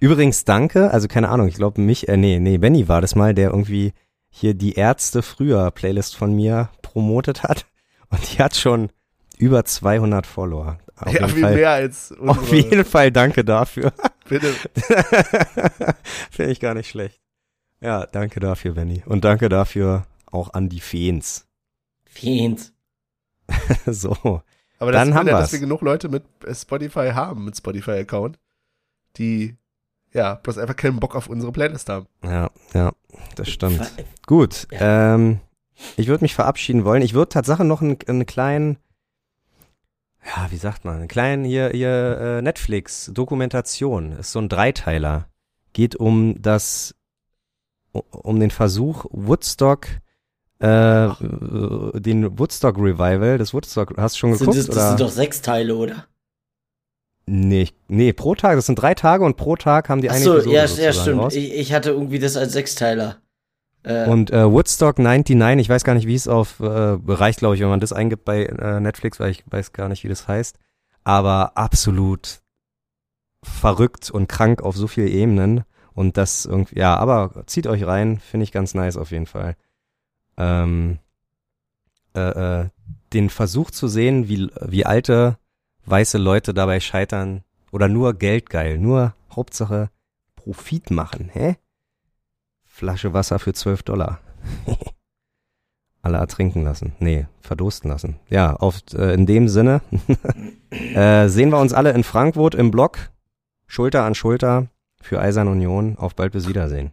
übrigens danke, also keine Ahnung, ich glaube mich, äh, nee, nee, Benny war das mal, der irgendwie hier die Ärzte früher Playlist von mir promotet hat und die hat schon über 200 Follower. Auf ja, jeden viel Fall. mehr als unsere. Auf jeden Fall danke dafür. Bitte. Finde ich gar nicht schlecht. Ja, danke dafür, Benny. Und danke dafür auch an die Fans. Fiends. so. Aber das Dann ist haben ja, dass wir genug Leute mit Spotify haben, mit Spotify-Account, die ja bloß einfach keinen Bock auf unsere Playlist haben. Ja, ja, das stimmt. Ver- Gut, ähm, ich würde mich verabschieden wollen. Ich würde Tatsache noch einen, einen kleinen, ja, wie sagt man, einen kleinen hier, hier äh, Netflix-Dokumentation. Ist so ein Dreiteiler. Geht um das, um den Versuch Woodstock, äh, äh, den Woodstock Revival, das Woodstock, hast du schon geguckt? das, das oder? sind doch sechs Teile, oder? Nee, nee, pro Tag, das sind drei Tage und pro Tag haben die eine Achso, Episode ja, ja, stimmt. Ich, ich hatte irgendwie das als Sechsteiler. Äh, Und äh, Woodstock 99, ich weiß gar nicht, wie es auf äh, reicht, glaube ich, wenn man das eingibt bei äh, Netflix, weil ich weiß gar nicht, wie das heißt. Aber absolut verrückt und krank auf so vielen Ebenen. Und das irgendwie, ja, aber zieht euch rein, finde ich ganz nice auf jeden Fall. Ähm, äh, äh, den Versuch zu sehen, wie, wie alte weiße Leute dabei scheitern oder nur Geld geil, nur Hauptsache Profit machen, hä? Flasche Wasser für 12 Dollar. Alle ertrinken lassen. Nee, verdursten lassen. Ja, auf, äh, in dem Sinne äh, sehen wir uns alle in Frankfurt im Block. Schulter an Schulter für Eisern Union. Auf bald bis Wiedersehen.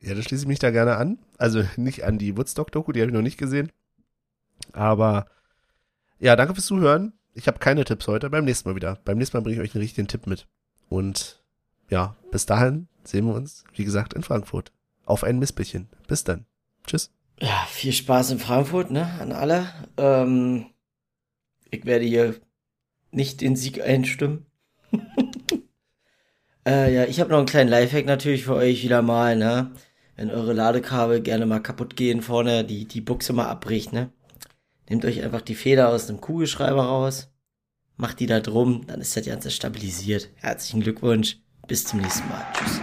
Ja, da schließe ich mich da gerne an. Also nicht an die Woodstock-Doku, die habe ich noch nicht gesehen. Aber ja, danke fürs Zuhören. Ich habe keine Tipps heute. Beim nächsten Mal wieder. Beim nächsten Mal bringe ich euch einen richtigen Tipp mit. Und ja, bis dahin sehen wir uns, wie gesagt, in Frankfurt. Auf ein Missbällchen. Bis dann. Tschüss. Ja, viel Spaß in Frankfurt, ne, an alle. Ähm, ich werde hier nicht den Sieg einstimmen. äh, ja, ich habe noch einen kleinen Lifehack natürlich für euch wieder mal, ne. Wenn eure Ladekabel gerne mal kaputt gehen vorne, die, die Buchse mal abbricht, ne. Nehmt euch einfach die Feder aus dem Kugelschreiber raus, macht die da drum, dann ist das Ganze stabilisiert. Herzlichen Glückwunsch, bis zum nächsten Mal. Tschüss.